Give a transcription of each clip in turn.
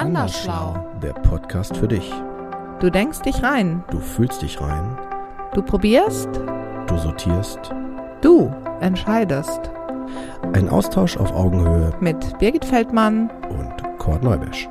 Andersschlau. Der Podcast für dich. Du denkst dich rein. Du fühlst dich rein. Du probierst. Du sortierst. Du entscheidest. Ein Austausch auf Augenhöhe Mit Birgit Feldmann. und Kurt Neubisch.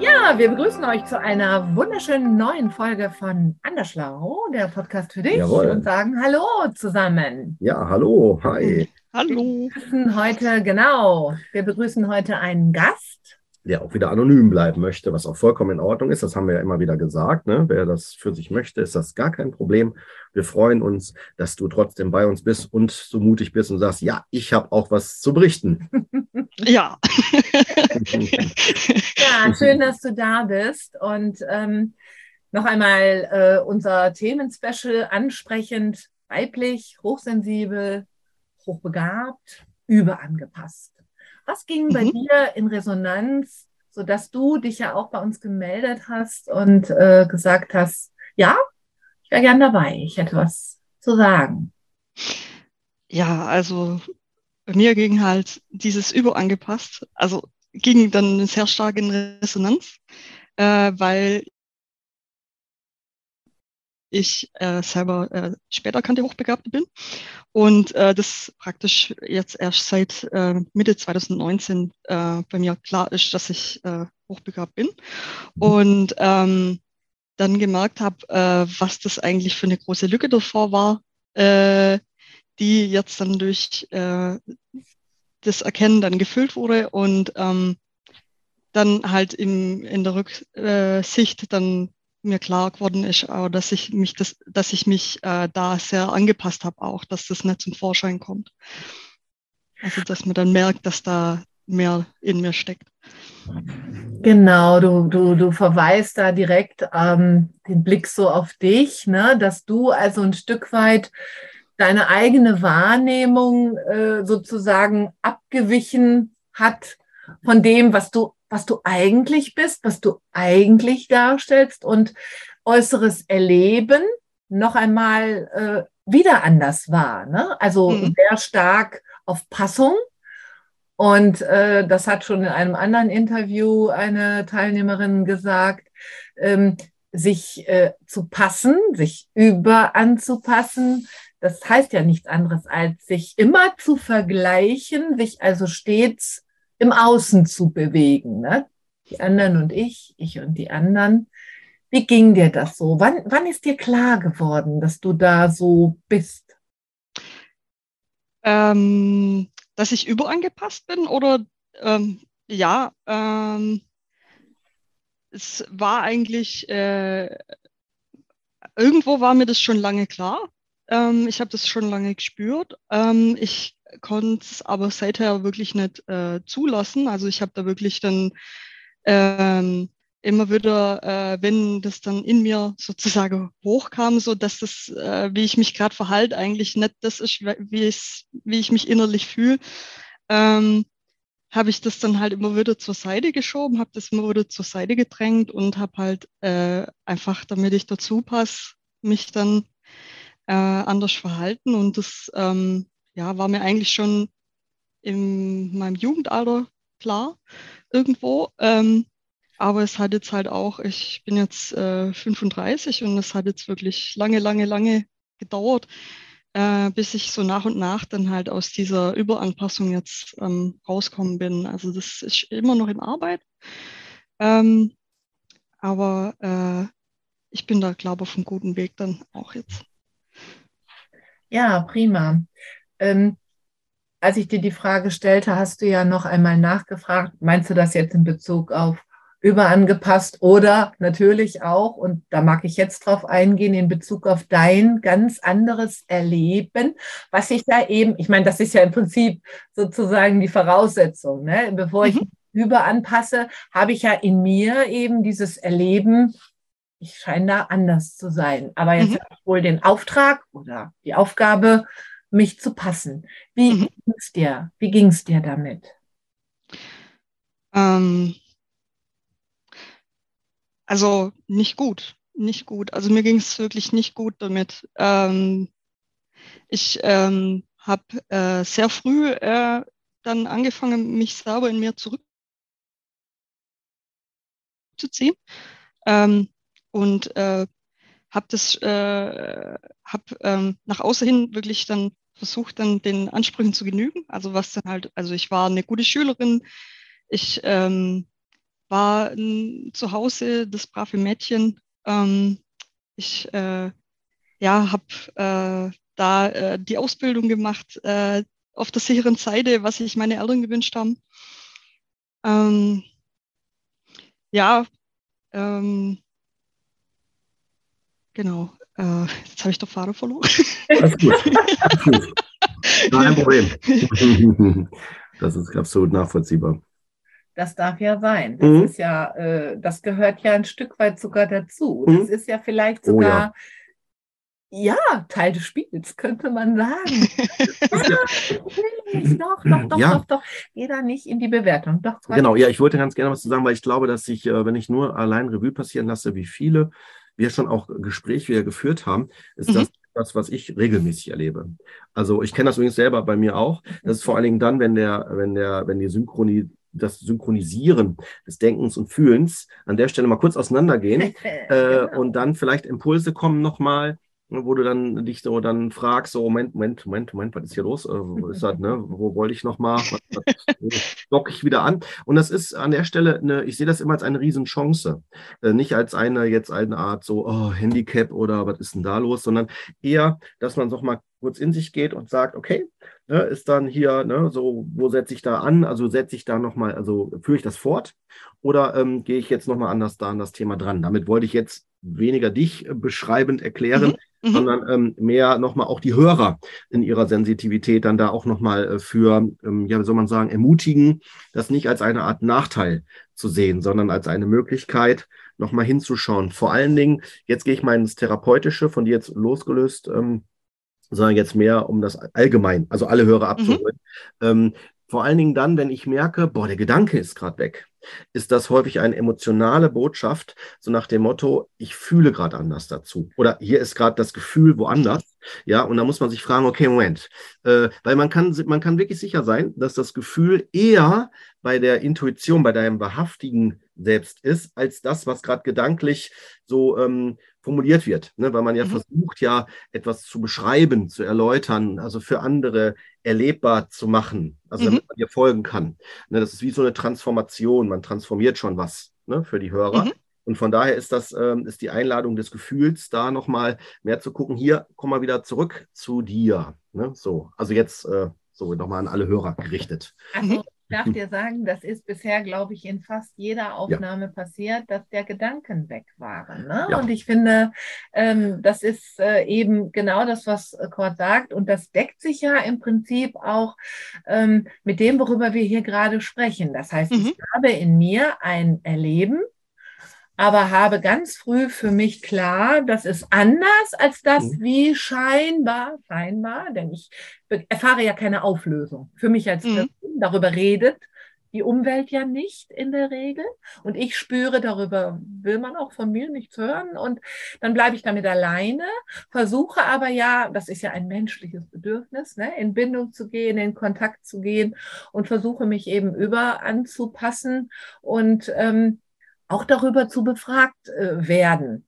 Ja, wir begrüßen euch zu einer wunderschönen neuen Folge von Andersschlau, der Podcast für dich, Jawohl. und sagen Hallo zusammen. Ja, hallo, hi. Hallo. Wir begrüßen heute, genau, wir begrüßen heute einen Gast. Der auch wieder anonym bleiben möchte, was auch vollkommen in Ordnung ist. Das haben wir ja immer wieder gesagt. Ne? Wer das für sich möchte, ist das gar kein Problem. Wir freuen uns, dass du trotzdem bei uns bist und so mutig bist und sagst, ja, ich habe auch was zu berichten. Ja. Ja, schön, dass du da bist und ähm, noch einmal äh, unser Themenspecial ansprechend, weiblich, hochsensibel, hochbegabt, überangepasst. Was ging bei Mhm. dir in Resonanz, sodass du dich ja auch bei uns gemeldet hast und äh, gesagt hast, ja, ich wäre gern dabei, ich hätte was zu sagen. Ja, also bei mir ging halt dieses überangepasst, also ging dann sehr stark in Resonanz, äh, weil ich äh, selber äh, später erkannte Hochbegabte bin. Und äh, das praktisch jetzt erst seit äh, Mitte 2019 äh, bei mir klar ist, dass ich äh, hochbegabt bin. Und ähm, dann gemerkt habe, was das eigentlich für eine große Lücke davor war, die jetzt dann durch das Erkennen dann gefüllt wurde. Und ähm, dann halt im, in der Rücksicht dann mir klar geworden ist, auch, dass ich mich das, dass ich mich äh, da sehr angepasst habe, auch, dass das nicht zum Vorschein kommt. Also dass man dann merkt, dass da mehr in mir steckt. Genau, du, du, du verweist da direkt ähm, den Blick so auf dich, ne? dass du also ein Stück weit deine eigene Wahrnehmung äh, sozusagen abgewichen hat von dem, was du, was du eigentlich bist, was du eigentlich darstellst und äußeres Erleben noch einmal äh, wieder anders war. Ne? Also Mhm. sehr stark auf Passung. Und äh, das hat schon in einem anderen Interview eine Teilnehmerin gesagt, ähm, sich äh, zu passen, sich über anzupassen. Das heißt ja nichts anderes als sich immer zu vergleichen, sich also stets im Außen zu bewegen. Ne? Die anderen und ich, ich und die anderen. Wie ging dir das so? Wann, wann ist dir klar geworden, dass du da so bist? Ähm, dass ich überangepasst bin oder ähm, ja, ähm, es war eigentlich, äh, irgendwo war mir das schon lange klar. Ähm, ich habe das schon lange gespürt. Ähm, ich konnte es aber seither wirklich nicht äh, zulassen. Also ich habe da wirklich dann ähm, immer wieder, äh, wenn das dann in mir sozusagen hochkam, so dass das, äh, wie ich mich gerade verhalte, eigentlich nicht das ist, wie, ich, wie ich mich innerlich fühle, ähm, habe ich das dann halt immer wieder zur Seite geschoben, habe das immer wieder zur Seite gedrängt und habe halt äh, einfach, damit ich dazu passe, mich dann äh, anders verhalten. Und das ähm, ja, war mir eigentlich schon in meinem Jugendalter klar irgendwo. Ähm, aber es hat jetzt halt auch, ich bin jetzt äh, 35 und es hat jetzt wirklich lange, lange, lange gedauert, äh, bis ich so nach und nach dann halt aus dieser Überanpassung jetzt ähm, rauskommen bin. Also das ist immer noch in Arbeit. Ähm, aber äh, ich bin da, glaube ich, auf einem guten Weg dann auch jetzt. Ja, prima. Ähm, als ich dir die Frage stellte, hast du ja noch einmal nachgefragt, meinst du das jetzt in Bezug auf überangepasst oder natürlich auch, und da mag ich jetzt drauf eingehen, in Bezug auf dein ganz anderes Erleben, was ich da eben, ich meine, das ist ja im Prinzip sozusagen die Voraussetzung, ne? bevor ich Mhm. überanpasse, habe ich ja in mir eben dieses Erleben, ich scheine da anders zu sein. Aber jetzt Mhm. habe ich wohl den Auftrag oder die Aufgabe, mich zu passen. Wie Mhm. ging's dir? Wie ging's dir damit? Ähm, also nicht gut, nicht gut. Also mir ging es wirklich nicht gut damit. Ähm, ich ähm, habe äh, sehr früh äh, dann angefangen, mich selber in mir zurückzuziehen ähm, und äh, habe das, äh, habe ähm, nach außen hin wirklich dann versucht, dann den Ansprüchen zu genügen. Also was dann halt, also ich war eine gute Schülerin, ich ähm, war n, zu Hause das brave Mädchen. Ähm, ich äh, ja, habe äh, da äh, die Ausbildung gemacht äh, auf der sicheren Seite, was sich meine Eltern gewünscht haben. Ähm, ja, ähm, genau. Äh, jetzt habe ich doch Faden verloren. Alles gut. Alles gut. Kein Problem. Das ist absolut nachvollziehbar. Das darf ja sein. Das Mhm. ist ja, äh, das gehört ja ein Stück weit sogar dazu. Mhm. Das ist ja vielleicht Oh sogar, ja. Teil des Spiels, könnte man sagen. Doch, doch, doch, Ja. doch, doch. Geh da nicht in die Bewertung. Doch, Genau, ja, ich wollte ganz gerne was zu sagen, weil ich glaube, dass ich, äh, wenn ich nur allein Revue passieren lasse, wie viele wir schon auch Gespräche wieder geführt haben, ist Mhm. das das, was ich regelmäßig erlebe. Also ich kenne das übrigens selber bei mir auch. Das ist vor allen Dingen dann, wenn der, wenn der, wenn die Synchronie, das Synchronisieren des Denkens und Fühlens an der Stelle mal kurz auseinandergehen äh, Genau. und dann vielleicht Impulse kommen nochmal, wo du dann dich so dann fragst, so Moment, Moment, Moment, Moment, was ist hier los? Äh, wo ist das, ne? Wo wollte ich nochmal? Docke ich wieder an? Und das ist an der Stelle, eine, ich sehe das immer als eine Riesenchance. Äh, nicht als eine, jetzt eine Art so, oh, Handicap oder was ist denn da los, sondern eher, dass man doch mal kurz in sich geht und sagt, okay, ne, ist dann hier, ne, so, wo setze ich da an? Also setze ich da nochmal, also führe ich das fort oder ähm, gehe ich jetzt nochmal anders da an das Thema dran? Damit wollte ich jetzt weniger dich äh, beschreibend erklären, Mhm. sondern ähm, mehr nochmal auch die Hörer in ihrer Sensitivität dann da auch nochmal äh, für, ähm, ja, wie soll man sagen, ermutigen, das nicht als eine Art Nachteil zu sehen, sondern als eine Möglichkeit, nochmal hinzuschauen. Vor allen Dingen, jetzt gehe ich mal ins Therapeutische, von dir jetzt losgelöst, ähm, sondern jetzt mehr um das allgemein, also alle Hörer abzuholen. Ähm, vor allen Dingen dann, wenn ich merke, boah, der Gedanke ist gerade weg, ist das häufig eine emotionale Botschaft, so nach dem Motto, ich fühle gerade anders dazu. Oder hier ist gerade das Gefühl woanders. Ja, und da muss man sich fragen, okay, Moment. Äh, weil man kann, man kann wirklich sicher sein, dass das Gefühl eher bei der Intuition, bei deinem wahrhaftigen Selbst ist, als das, was gerade gedanklich so ähm, formuliert wird. Ne? Weil man ja Mhm. versucht, ja etwas zu beschreiben, zu erläutern, also für andere erlebbar zu machen, also Mhm. damit man dir folgen kann. Ne? Das ist wie so eine Transformation, man transformiert schon was ne? für die Hörer. Mhm. Und von daher ist das ähm, ist die Einladung des Gefühls, da nochmal mehr zu gucken. Hier, komm mal wieder zurück zu dir. Ne? So, also jetzt äh, so nochmal an alle Hörer gerichtet. Also, darf dir sagen, das ist bisher, glaube ich, in fast jeder Aufnahme passiert, dass der Gedanken weg waren. Ne? Ja. Und ich finde, ähm, das ist äh, eben genau das, was äh, Kurt sagt. Und das deckt sich ja im Prinzip auch ähm, mit dem, worüber wir hier gerade sprechen. Das heißt, Mhm. ich habe in mir ein Erleben, aber habe ganz früh für mich klar, das ist anders als das, Mhm. wie scheinbar, scheinbar, denn ich erfahre ja keine Auflösung. Für mich als Mhm. Person, darüber redet die Umwelt ja nicht in der Regel. Und ich spüre, darüber will man auch von mir nichts hören. Und dann bleibe ich damit alleine, versuche aber ja, das ist ja ein menschliches Bedürfnis, ne, in Bindung zu gehen, in Kontakt zu gehen und versuche mich eben über anzupassen und ähm, auch darüber zu befragt äh, werden.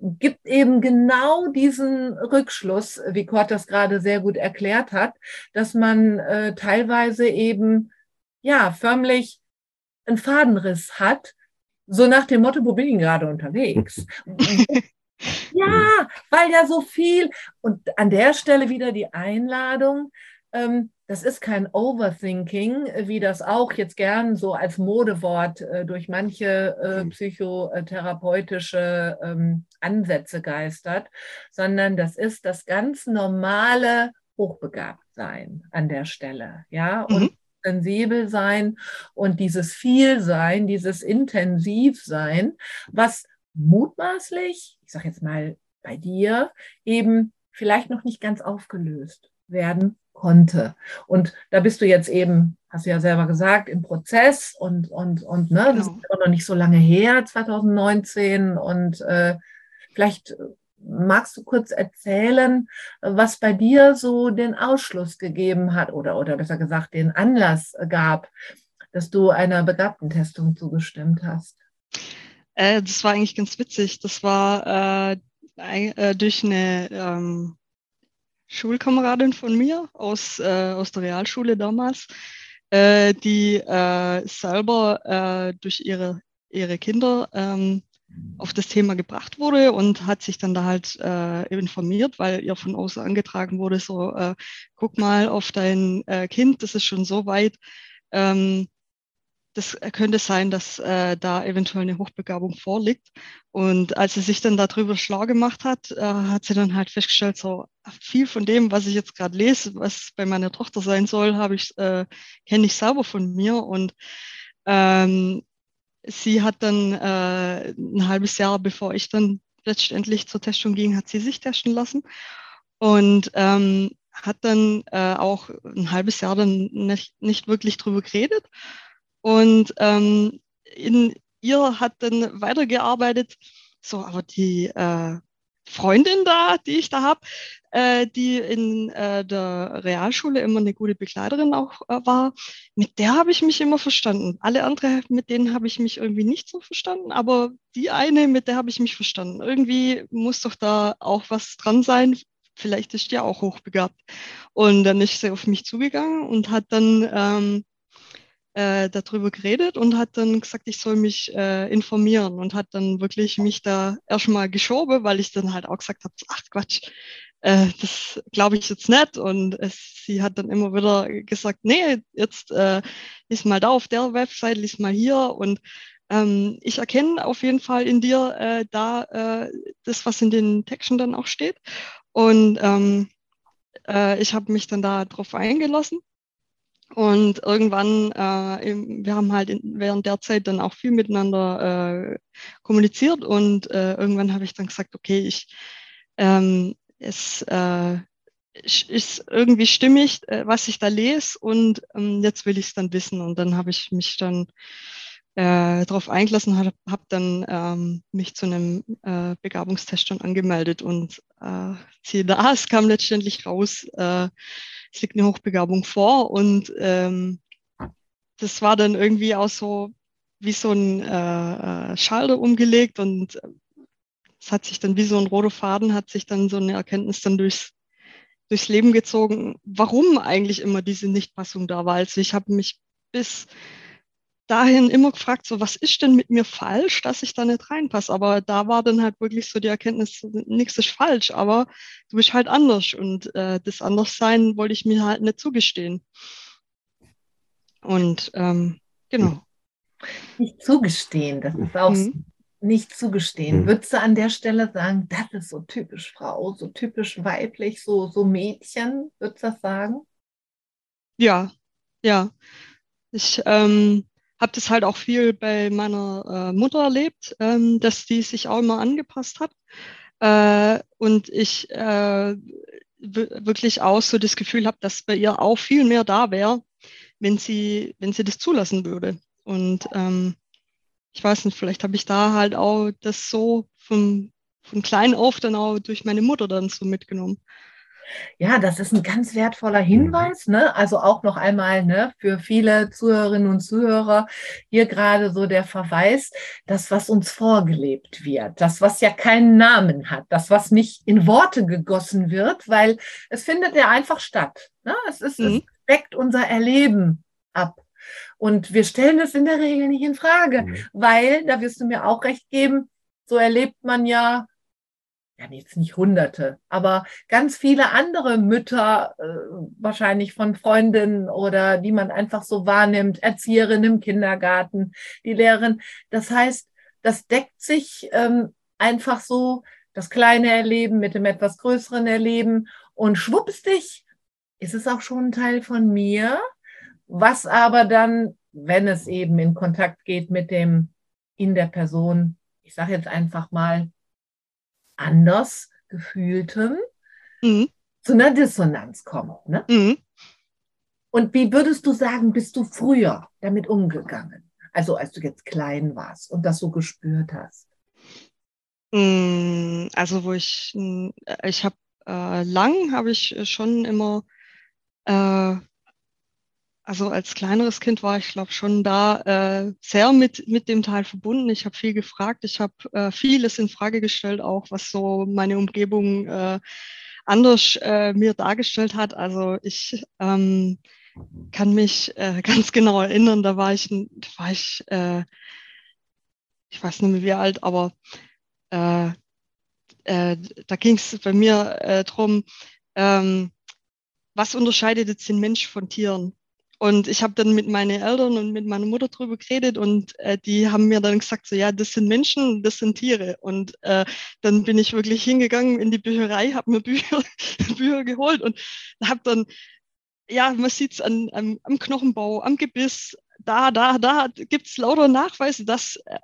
Gibt eben genau diesen Rückschluss, wie Kurt das gerade sehr gut erklärt hat, dass man äh, teilweise eben ja förmlich einen Fadenriss hat, so nach dem Motto, wo bin ich gerade unterwegs? ja, weil ja so viel und an der Stelle wieder die Einladung, ähm, das ist kein Overthinking, wie das auch jetzt gern so als Modewort äh, durch manche äh, psychotherapeutische ähm, Ansätze geistert, sondern das ist das ganz normale Hochbegabtsein an der Stelle, ja, und Mhm. sensibel sein und dieses Vielsein, dieses Intensivsein, was mutmaßlich, ich sage jetzt mal bei dir, eben vielleicht noch nicht ganz aufgelöst werden konnte. Und da bist du jetzt eben, hast du ja selber gesagt, im Prozess und, und, und ne, das Genau. ist auch noch nicht so lange her, 2019. Und äh, vielleicht magst du kurz erzählen, was bei dir so den Ausschluss gegeben hat oder, oder besser gesagt den Anlass gab, dass du einer Begabtentestung zugestimmt hast? Äh, das war eigentlich ganz witzig. Das war äh, äh, durch eine ähm, Schulkameradin von mir aus, äh, aus der Realschule damals, äh, die äh, selber durch ihre, ihre Kinder ähm, auf das Thema gebracht wurde und hat sich dann da halt äh, informiert, weil ihr von außen angetragen wurde, so, äh, guck mal auf dein äh, Kind, das ist schon so weit. Ähm, das könnte sein, dass äh, da eventuell eine Hochbegabung vorliegt. Und als sie sich dann darüber schlau gemacht hat, äh, hat sie dann halt festgestellt, so viel von dem, was ich jetzt gerade lese, was bei meiner Tochter sein soll, habe ich äh, kenne ich selber von mir und ähm, sie hat dann äh, ein halbes Jahr, bevor ich dann letztendlich zur Testung ging, hat sie sich testen lassen und ähm, hat dann äh, auch ein halbes Jahr dann nicht, nicht wirklich drüber geredet. Und ähm, in ihr hat dann weitergearbeitet, so, aber die äh, Freundin da, die ich da habe, äh, die in äh, der Realschule immer eine gute Begleiterin auch äh, war, mit der habe ich mich immer verstanden. Alle anderen, mit denen habe ich mich irgendwie nicht so verstanden, aber die eine, mit der habe ich mich verstanden. Irgendwie muss doch da auch was dran sein. Vielleicht ist die auch hochbegabt. Und dann ist sie auf mich zugegangen und hat dann ähm, äh, darüber geredet und hat dann gesagt, ich soll mich äh, informieren und hat dann wirklich mich da erstmal geschoben, weil ich dann halt auch gesagt habe, ach Quatsch, äh, das glaube ich jetzt nicht. Und es, sie hat dann immer wieder gesagt, nee, jetzt äh, lies mal da auf der Website, lies mal hier und ähm, ich erkenne auf jeden Fall in dir äh, da äh, das, was in den Texten dann auch steht. Und ähm, äh, ich habe mich dann da drauf eingelassen und irgendwann, äh, wir haben halt in, während der Zeit dann auch viel miteinander äh, kommuniziert und äh, irgendwann habe ich dann gesagt, okay, ich, ähm, es äh, ist irgendwie stimmig, äh, was ich da lese und ähm, jetzt will ich es dann wissen. Und dann habe ich mich dann äh, darauf eingelassen, habe hab dann ähm, mich zu einem äh, Begabungstest schon angemeldet und äh, siehe da, es kam letztendlich raus, äh, es liegt eine Hochbegabung vor und ähm, das war dann irgendwie auch so wie so ein äh, äh Schalter umgelegt und äh, es hat sich dann wie so ein roter Faden, hat sich dann so eine Erkenntnis dann durchs, durchs Leben gezogen, warum eigentlich immer diese Nichtpassung da war. Also ich habe mich bis dahin immer gefragt, so was ist denn mit mir falsch, dass ich da nicht reinpasse. Aber da war dann halt wirklich so die Erkenntnis, nichts ist falsch, aber du bist halt anders. Und äh, das Anderssein wollte ich mir halt nicht zugestehen. Und ähm, genau. Nicht zugestehen, das ist auch mhm. nicht zugestehen. Mhm. Würdest du an der Stelle sagen, das ist so typisch Frau, so typisch weiblich, so, so Mädchen, würdest du das sagen? Ja, ja. Ich, ähm, habe das halt auch viel bei meiner äh, Mutter erlebt, ähm, dass die sich auch immer angepasst hat. Äh, und ich äh, wirklich auch so das Gefühl habe, dass bei ihr auch viel mehr da wäre, wenn sie, wenn sie das zulassen würde. Und ähm, ich weiß nicht, vielleicht habe ich da halt auch das so von, von klein auf dann auch durch meine Mutter dann so mitgenommen. Ja, das ist ein ganz wertvoller mhm. Hinweis. Ne? Also auch noch einmal ne, für viele Zuhörerinnen und Zuhörer hier gerade so der Verweis, das, was uns vorgelebt wird, das, was ja keinen Namen hat, das, was nicht in Worte gegossen wird, weil es findet ja einfach statt. Ne? Es, ist, mhm. es deckt unser Erleben ab. Und wir stellen es in der Regel nicht in Frage, mhm. weil, da wirst du mir auch recht geben, so erlebt man ja ja jetzt nicht hunderte, aber ganz viele andere Mütter, äh, wahrscheinlich von Freundinnen oder die man einfach so wahrnimmt, Erzieherin im Kindergarten, die Lehrerin. Das heißt, das deckt sich ähm, einfach so, das kleine Erleben mit dem etwas größeren Erleben und schwupps dich, ist es auch schon ein Teil von mir, was aber dann, wenn es eben in Kontakt geht mit dem in der Person, ich sage jetzt einfach mal, anders gefühltem mhm. zu einer Dissonanz kommt. Ne? Mhm. Und wie würdest du sagen, bist du früher damit umgegangen? Also als du jetzt klein warst und das so gespürt hast? Mm, Also wo ich, mm, äh, ich habe äh, lang habe ich schon immer, äh, also als kleineres Kind war ich glaube schon da äh, sehr mit mit dem Teil verbunden. Ich habe viel gefragt, ich habe äh, vieles in Frage gestellt, auch was so meine Umgebung äh, anders äh, mir dargestellt hat. Also ich ähm, kann mich äh, ganz genau erinnern, da war ich, da war ich, äh, ich weiß nicht mehr wie alt, aber äh, äh, da ging es bei mir äh, drum, ähm, was unterscheidet jetzt den Mensch von Tieren? Und ich habe dann mit meinen Eltern und mit meiner Mutter drüber geredet und äh, die haben mir dann gesagt, so ja, das sind Menschen, das sind Tiere. Und äh, dann bin ich wirklich hingegangen in die Bücherei, habe mir Bücher, Bücher geholt und habe dann, ja, man sieht es am, am Knochenbau, am Gebiss, da, da, da gibt es lauter Nachweise, dass äh,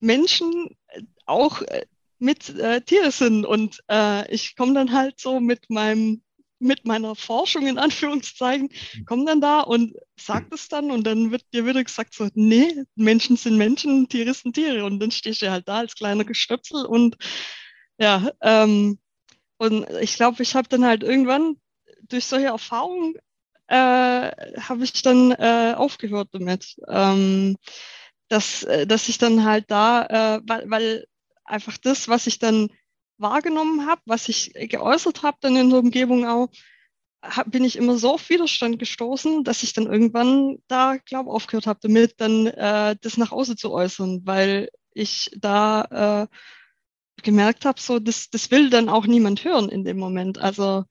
Menschen äh, auch äh, mit äh, Tiere sind. Und äh, ich komme dann halt so mit meinem mit meiner Forschung in Anführungszeichen, komme dann da und sagt es dann und dann wird dir wieder gesagt so, nee, Menschen sind Menschen, Tiere sind Tiere. Und dann stehst du halt da als kleiner Gestöpsel und ja, ähm, und ich glaube, ich habe dann halt irgendwann durch solche Erfahrungen äh, habe ich dann äh, aufgehört damit, ähm, dass, äh, dass ich dann halt da, äh, weil, weil einfach das, was ich dann wahrgenommen habe, was ich geäußert habe dann in der Umgebung auch, hab, bin ich immer so auf Widerstand gestoßen, dass ich dann irgendwann da, glaube aufgehört habe damit, dann äh, das nach außen zu äußern, weil ich da äh, gemerkt habe, so das, das will dann auch niemand hören in dem Moment. Also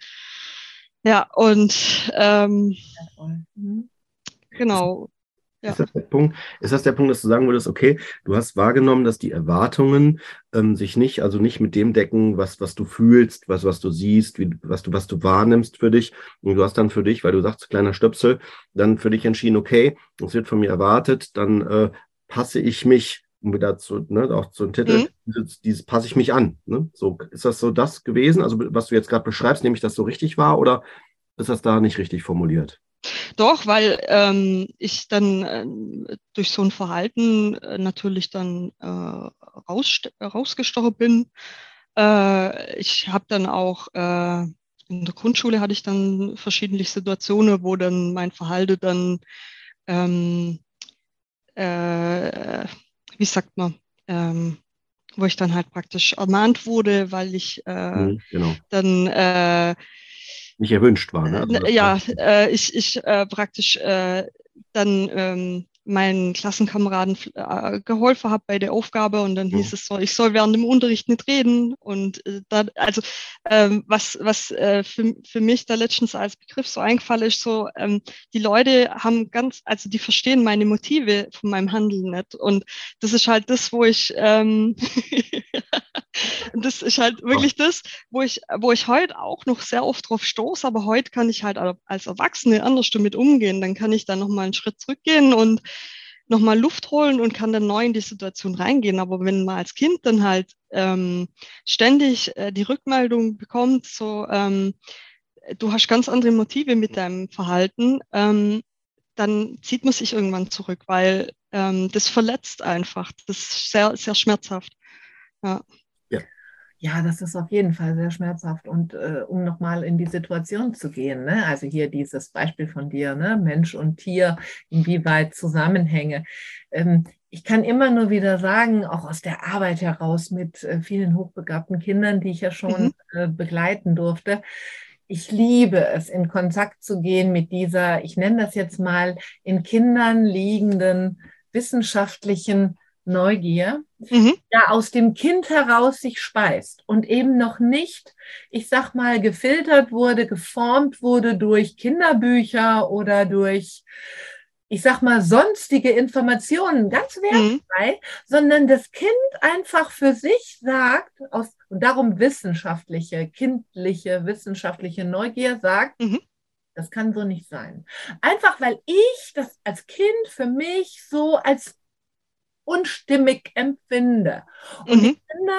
ja, und ähm, Mhm. genau. Ja. Ist, das der Punkt, ist das der Punkt, dass du sagen würdest, okay, du hast wahrgenommen, dass die Erwartungen ähm, sich nicht, also nicht mit dem decken, was, was du fühlst, was, was du siehst, wie, was du, was du wahrnimmst für dich. Und du hast dann für dich, weil du sagst, kleiner Stöpsel, dann für dich entschieden, okay, es wird von mir erwartet, dann äh, passe ich mich, um wieder zu, ne, auch zum Titel, Mhm. dieses, dieses passe ich mich an. Ne? So, ist das so das gewesen? Also, was du jetzt gerade beschreibst, nämlich, dass so richtig war, oder ist das da nicht richtig formuliert? Doch, weil ähm, ich dann ähm, durch so ein Verhalten äh, natürlich dann äh, raus, rausgestochen bin. Äh, ich habe dann auch äh, in der Grundschule hatte ich dann verschiedene Situationen, wo dann mein Verhalten dann, ähm, äh, wie sagt man, ähm, wo ich dann halt praktisch ermahnt wurde, weil ich äh, Mhm, genau. dann äh, Nicht erwünscht war, ne? Also, ja, äh, ich, ich äh, praktisch äh, dann ähm, meinen Klassenkameraden äh, geholfen habe bei der Aufgabe und dann hieß Mhm. es so, ich soll während dem Unterricht nicht reden und äh, da, also ähm, was, was äh, für, für mich da letztens als Begriff so eingefallen ist, so ähm, die Leute haben ganz, also die verstehen meine Motive von meinem Handeln nicht und das ist halt das, wo ich ähm, das ist halt wirklich das, wo ich, wo ich heute auch noch sehr oft drauf stoße, aber heute kann ich halt als Erwachsene anders damit umgehen. Dann kann ich dann nochmal einen Schritt zurückgehen und nochmal Luft holen und kann dann neu in die Situation reingehen. Aber wenn man als Kind dann halt ähm, ständig äh, die Rückmeldung bekommt, so ähm, du hast ganz andere Motive mit deinem Verhalten, ähm, dann zieht man sich irgendwann zurück, weil ähm, das verletzt einfach. Das ist sehr, sehr schmerzhaft. Ja. Ja, das ist auf jeden Fall sehr schmerzhaft. Und äh, um nochmal in die Situation zu gehen, ne? also hier dieses Beispiel von dir, ne? Mensch und Tier, inwieweit Zusammenhänge. Ähm, ich kann immer nur wieder sagen, auch aus der Arbeit heraus mit äh, vielen hochbegabten Kindern, die ich ja schon Mhm. äh, begleiten durfte, ich liebe es, in Kontakt zu gehen mit dieser, ich nenne das jetzt mal, in Kindern liegenden wissenschaftlichen Neugier, Mhm. ja aus dem Kind heraus sich speist und eben noch nicht, ich sag mal, gefiltert wurde, geformt wurde durch Kinderbücher oder durch, ich sag mal, sonstige Informationen, ganz Mhm. wertfrei, sondern das Kind einfach für sich sagt, aus, und darum wissenschaftliche, kindliche, wissenschaftliche Neugier sagt, Mhm. das kann so nicht sein. Einfach weil ich das als Kind für mich so als unstimmig empfinde. Und Mhm. ich finde,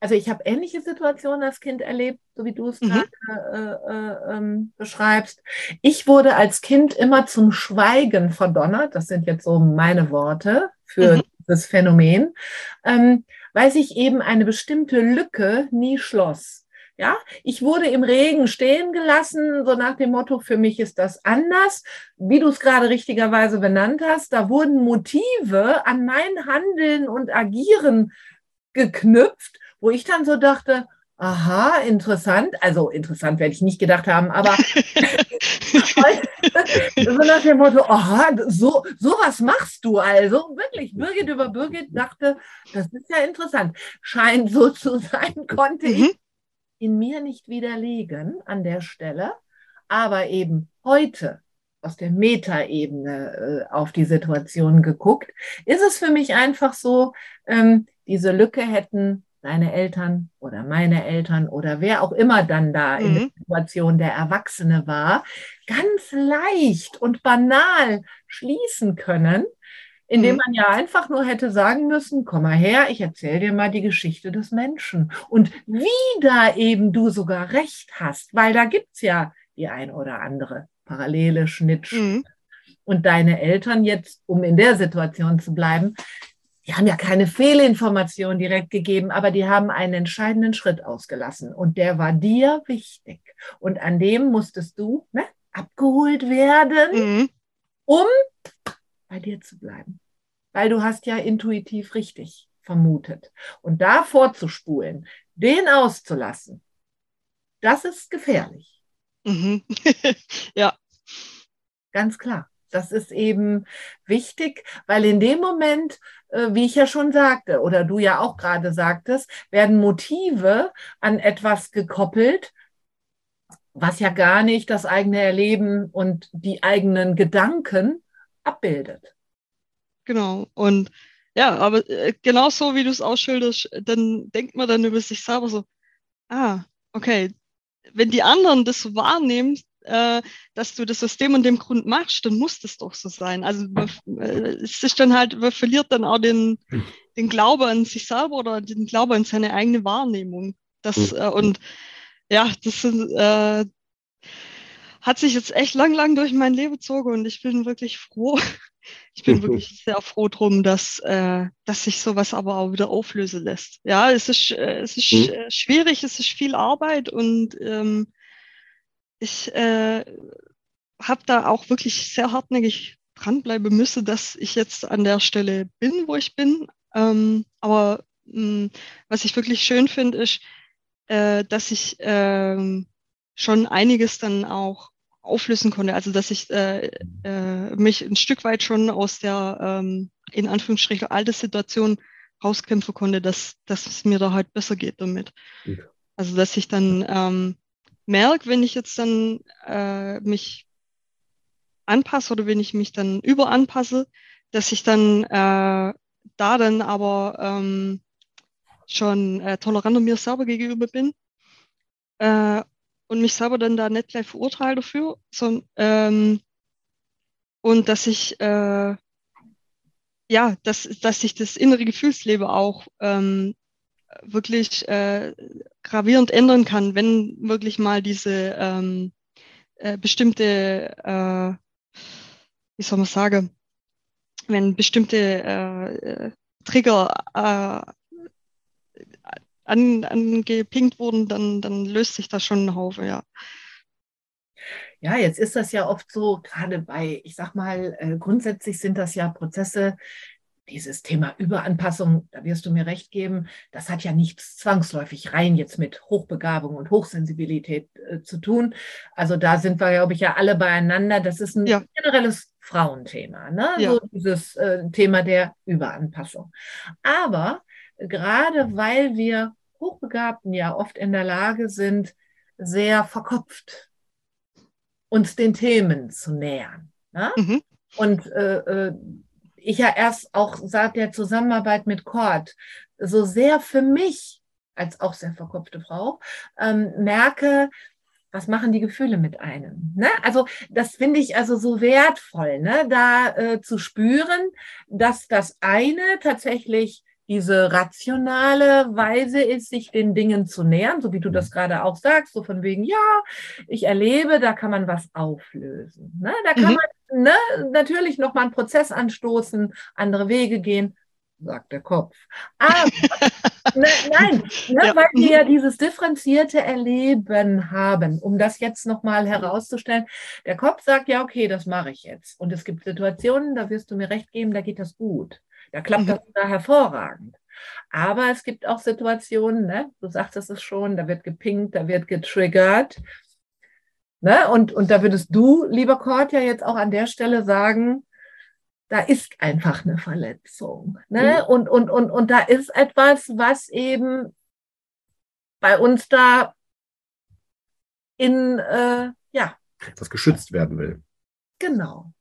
also ich habe ähnliche Situationen als Kind erlebt, so wie du es Mhm. gerade äh, äh, ähm, beschreibst. Ich wurde als Kind immer zum Schweigen verdonnert. Das sind jetzt so meine Worte für Mhm. dieses Phänomen. Ähm, weil sich eben eine bestimmte Lücke nie schloss. Ja, ich wurde im Regen stehen gelassen, so nach dem Motto, für mich ist das anders. Wie du es gerade richtigerweise benannt hast, da wurden Motive an mein Handeln und Agieren geknüpft, wo ich dann so dachte, aha, interessant. Also interessant werde ich nicht gedacht haben, aber so nach dem Motto, aha, so, sowas machst du also. Wirklich, Birgit über Birgit dachte, das ist ja interessant. Scheint so zu sein, konnte ich Mhm. In mir nicht widerlegen an der Stelle, aber eben heute aus der Metaebene äh, auf die Situation geguckt, ist es für mich einfach so, ähm, diese Lücke hätten deine Eltern oder meine Eltern oder wer auch immer dann da in der Mhm. Situation der Erwachsene war, ganz leicht und banal schließen können, indem Mhm. man ja einfach nur hätte sagen müssen, komm mal her, ich erzähle dir mal die Geschichte des Menschen. Und wie da eben du sogar recht hast, weil da gibt's ja die ein oder andere parallele Schnittstelle. Mhm. Und deine Eltern jetzt, um in der Situation zu bleiben, die haben ja keine Fehlinformation direkt gegeben, aber die haben einen entscheidenden Schritt ausgelassen. Und der war dir wichtig. Und an dem musstest du ne, abgeholt werden, Mhm. um bei dir zu bleiben. Weil du hast ja intuitiv richtig vermutet. Und da vorzuspulen, den auszulassen, das ist gefährlich. Mhm. ja. Ganz klar. Das ist eben wichtig, weil in dem Moment, äh, wie ich ja schon sagte, oder du ja auch gerade sagtest, werden Motive an etwas gekoppelt, was ja gar nicht das eigene Erleben und die eigenen Gedanken abbildet. Genau. Und ja, aber äh, genau so, wie du es ausschilderst, dann denkt man dann über sich selber so, ah, okay, wenn die anderen das so wahrnehmen, äh, dass du das aus dem und dem Grund machst, dann muss das doch so sein. Also man, äh, es ist dann halt, man verliert dann auch den, den Glaube an sich selber oder den Glaube an seine eigene Wahrnehmung. Das, Mhm. äh, und ja, das sind, äh, hat sich jetzt echt lang, lang durch mein Leben gezogen und ich bin wirklich froh. Ich bin wirklich sehr froh drum, dass, äh, dass sich sowas aber auch wieder auflösen lässt. Ja, es ist, äh, es ist Mhm. äh, schwierig, es ist viel Arbeit und ähm, ich äh, habe da auch wirklich sehr hartnäckig dranbleiben müssen, dass ich jetzt an der Stelle bin, wo ich bin. Ähm, aber mh, was ich wirklich schön finde, ist, äh, dass ich ähm, schon einiges dann auch auflösen konnte. Also dass ich äh, äh, mich ein Stück weit schon aus der ähm, in Anführungsstrichen alte Situation rauskämpfen konnte, dass, dass es mir da halt besser geht damit. Gut. Also dass ich dann ähm, merke, wenn ich jetzt dann äh, mich anpasse oder wenn ich mich dann überanpasse, dass ich dann äh, da dann aber ähm, schon äh, toleranter mir selber gegenüber bin äh, und mich selber dann da nicht gleich verurteile dafür, sondern ähm, und dass ich äh, ja, dass, dass sich das innere Gefühlsleben auch ähm, wirklich äh, gravierend ändern kann, wenn wirklich mal diese ähm, äh, bestimmte, äh, wie soll man sagen, wenn bestimmte äh, äh, Trigger äh, an, angepinkt wurden, dann, dann löst sich das schon ein Haufen, ja. Ja, jetzt ist das ja oft so, gerade bei, ich sag mal, äh, grundsätzlich sind das ja Prozesse, dieses Thema Überanpassung, da wirst du mir recht geben, das hat ja nichts zwangsläufig rein jetzt mit Hochbegabung und Hochsensibilität äh, zu tun. Also da sind wir, glaube ich, ja alle beieinander. Das ist ein Ja. generelles Frauenthema, ne? Ja. So dieses äh, Thema der Überanpassung. Aber gerade weil wir Hochbegabten ja oft in der Lage sind, sehr verkopft uns den Themen zu nähern. Ne? Mhm. Und äh, äh, ich ja erst auch seit der Zusammenarbeit mit Kord so sehr für mich, als auch sehr verkopfte Frau, ähm, merke, was machen die Gefühle mit einem? Ne? Also das finde ich also so wertvoll, ne? da äh, zu spüren, dass das eine tatsächlich diese rationale Weise ist, sich den Dingen zu nähern, so wie du das gerade auch sagst, so von wegen, ja, ich erlebe, da kann man was auflösen. Ne? Da kann Mhm. man ne, natürlich nochmal einen Prozess anstoßen, andere Wege gehen. sagt der Kopf. Ah, ne, nein, ne, Ja. weil wir ja dieses differenzierte Erleben haben, um das jetzt nochmal herauszustellen. Der Kopf sagt, ja, okay, das mache ich jetzt. Und es gibt Situationen, da wirst du mir recht geben, da geht das gut. Da klappt Mhm. das sogar hervorragend. Aber es gibt auch Situationen, ne, du sagtest es schon, da wird gepinkt, da wird getriggert. Ne? Und, und da würdest du, lieber Kurt, ja jetzt auch an der Stelle sagen, da ist einfach eine Verletzung. Ne? Und, und, und, und da ist etwas, was eben bei uns da in, äh, ja, Was geschützt werden will. genau.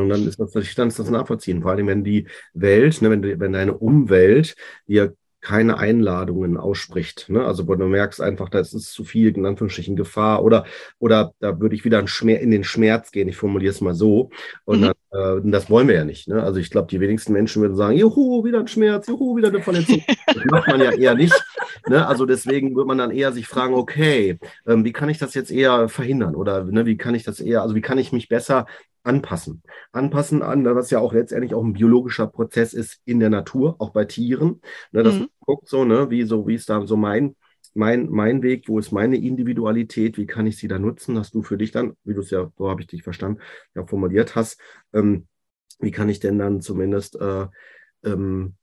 Und dann ist das, ich kann das nachvollziehen. Vor allem, wenn die Welt, ne, wenn, die, wenn deine Umwelt dir keine Einladungen ausspricht. Ne? Also wo du merkst einfach, da ist es zu viel, in Anführungsstrichen Gefahr oder, oder da würde ich wieder in den Schmerz gehen, ich formuliere es mal so. Und Mhm. dann, äh, das wollen wir ja nicht. Ne? Also ich glaube, die wenigsten Menschen würden sagen, juhu, wieder ein Schmerz, juhu, wieder eine Verletzung. Das macht man ja eher nicht. Ne? Also deswegen würde man dann eher sich fragen, okay, ähm, wie kann ich das jetzt eher verhindern? Oder ne, wie kann ich das eher, also wie kann ich mich besser anpassen? Anpassen an, was ja auch letztendlich auch ein biologischer Prozess ist in der Natur, auch bei Tieren. Ne, dass Mhm. guckt so, ne, wie so, wie ist da so mein, mein, mein Weg, wo ist meine Individualität, wie kann ich sie da nutzen? Hast du für dich dann, wie du es ja, so habe ich dich verstanden, ja formuliert hast, ähm, wie kann ich denn dann zumindest äh, ähm,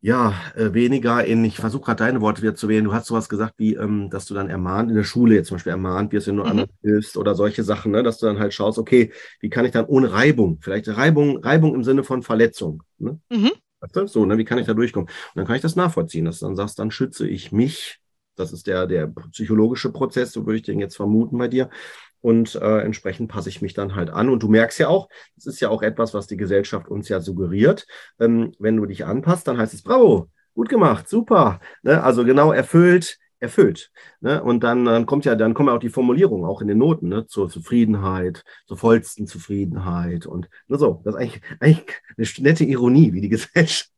ja, äh, weniger in, ich versuche gerade deine Worte wieder zu wählen, du hast sowas gesagt, wie, ähm, dass du dann ermahnt, in der Schule jetzt zum Beispiel ermahnt wirst, wenn du Mhm. anderen hilfst oder solche Sachen, ne, dass du dann halt schaust, okay, wie kann ich dann ohne Reibung, vielleicht Reibung, Reibung im Sinne von Verletzung, ne? Mhm. So, ne, wie kann ich da durchkommen? Und dann kann ich das nachvollziehen, dass du dann sagst, dann schütze ich mich. Das ist der, der psychologische Prozess, so würde ich den jetzt vermuten bei dir. Und äh, entsprechend passe ich mich dann halt an. Und du merkst ja auch, das ist ja auch etwas, was die Gesellschaft uns ja suggeriert. Ähm, wenn du dich anpasst, dann heißt es Bravo, gut gemacht, super. Ne? Also genau erfüllt, erfüllt. Ne? Und dann, dann kommt ja, dann kommen ja auch die Formulierungen auch in den Noten, ne? zur Zufriedenheit, zur vollsten Zufriedenheit und nur so. Das ist eigentlich, eigentlich eine nette Ironie, wie die Gesellschaft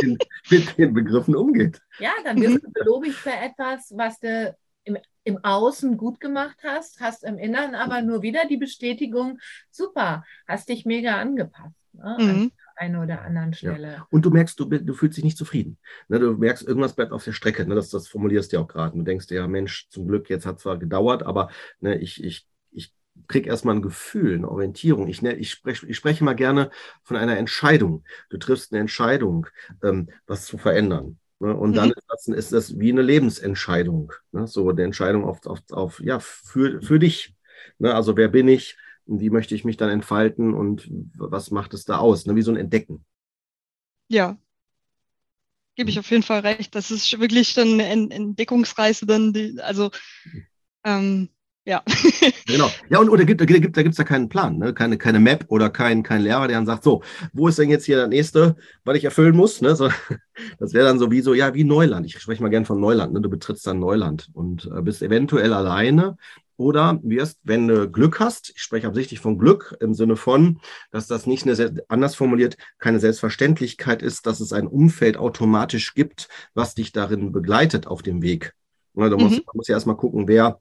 in, mit den Begriffen umgeht. Ja, dann wirst du belobigt für etwas, was du im, im Außen gut gemacht hast, hast im Inneren aber nur wieder die Bestätigung, super, hast dich mega angepasst. Ne? Mhm. Einen oder anderen Stelle. Und du merkst, du, du fühlst dich nicht zufrieden. Ne, du merkst, irgendwas bleibt auf der Strecke. Ne, das, das formulierst du ja auch gerade. Du denkst dir, ja, Mensch, zum Glück, jetzt hat zwar gedauert, aber ne, ich, ich, ich krieg erstmal ein Gefühl, eine Orientierung. Ich, ne, ich, spreche, ich spreche mal gerne von einer Entscheidung. Du triffst eine Entscheidung, ähm, was zu verändern. Ne? Und dann Mhm. ist das, ist das wie eine Lebensentscheidung. Ne? So eine Entscheidung auf, auf, auf ja, für, für dich. Ne? Also wer bin ich? Und Wie möchte ich mich dann entfalten und was macht es da aus? Ne? Wie so ein Entdecken. Ja. Gebe ich auf jeden Fall recht. Das ist wirklich dann eine Ent- Entdeckungsreise, dann die, also ähm, ja. Genau. Ja, und oder gibt, da gibt da gibt's ja keinen Plan, ne? keine, keine Map oder kein, kein Lehrer, der dann sagt, so, wo ist denn jetzt hier der nächste, was ich erfüllen muss? Ne? So, das wäre dann so wie so, ja, wie Neuland. Ich spreche mal gern von Neuland. Ne? Du betrittst dann Neuland und äh, bist eventuell alleine oder wirst, wenn du Glück hast, ich spreche absichtlich von Glück im Sinne von, dass das nicht eine, anders formuliert, keine Selbstverständlichkeit ist, dass es ein Umfeld automatisch gibt, was dich darin begleitet auf dem Weg. Ne? Du musst, Mhm. man muss ja erstmal gucken, wer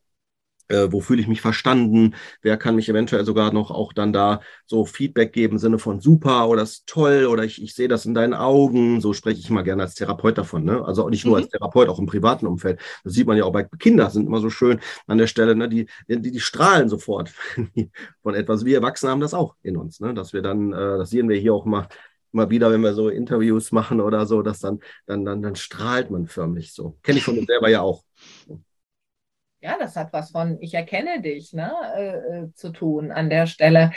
äh, wo fühle ich mich verstanden, wer kann mich eventuell sogar noch auch dann da so Feedback geben im Sinne von super oder ist toll oder ich, ich sehe das in deinen Augen, so spreche ich mal gerne als Therapeut davon, ne? also nicht nur Mhm. als Therapeut, auch im privaten Umfeld, das sieht man ja auch bei Kindern, sind immer so schön an der Stelle, ne? die, die, die strahlen sofort von etwas, wir Erwachsene haben das auch in uns, ne? dass wir dann, äh, das sehen wir hier auch mal, immer wieder, wenn wir so Interviews machen oder so, dass dann, dann, dann, dann strahlt man förmlich so. Kenne ich von mir selber ja auch. Ja, das hat was von ich erkenne dich ne, äh, äh, zu tun an der Stelle.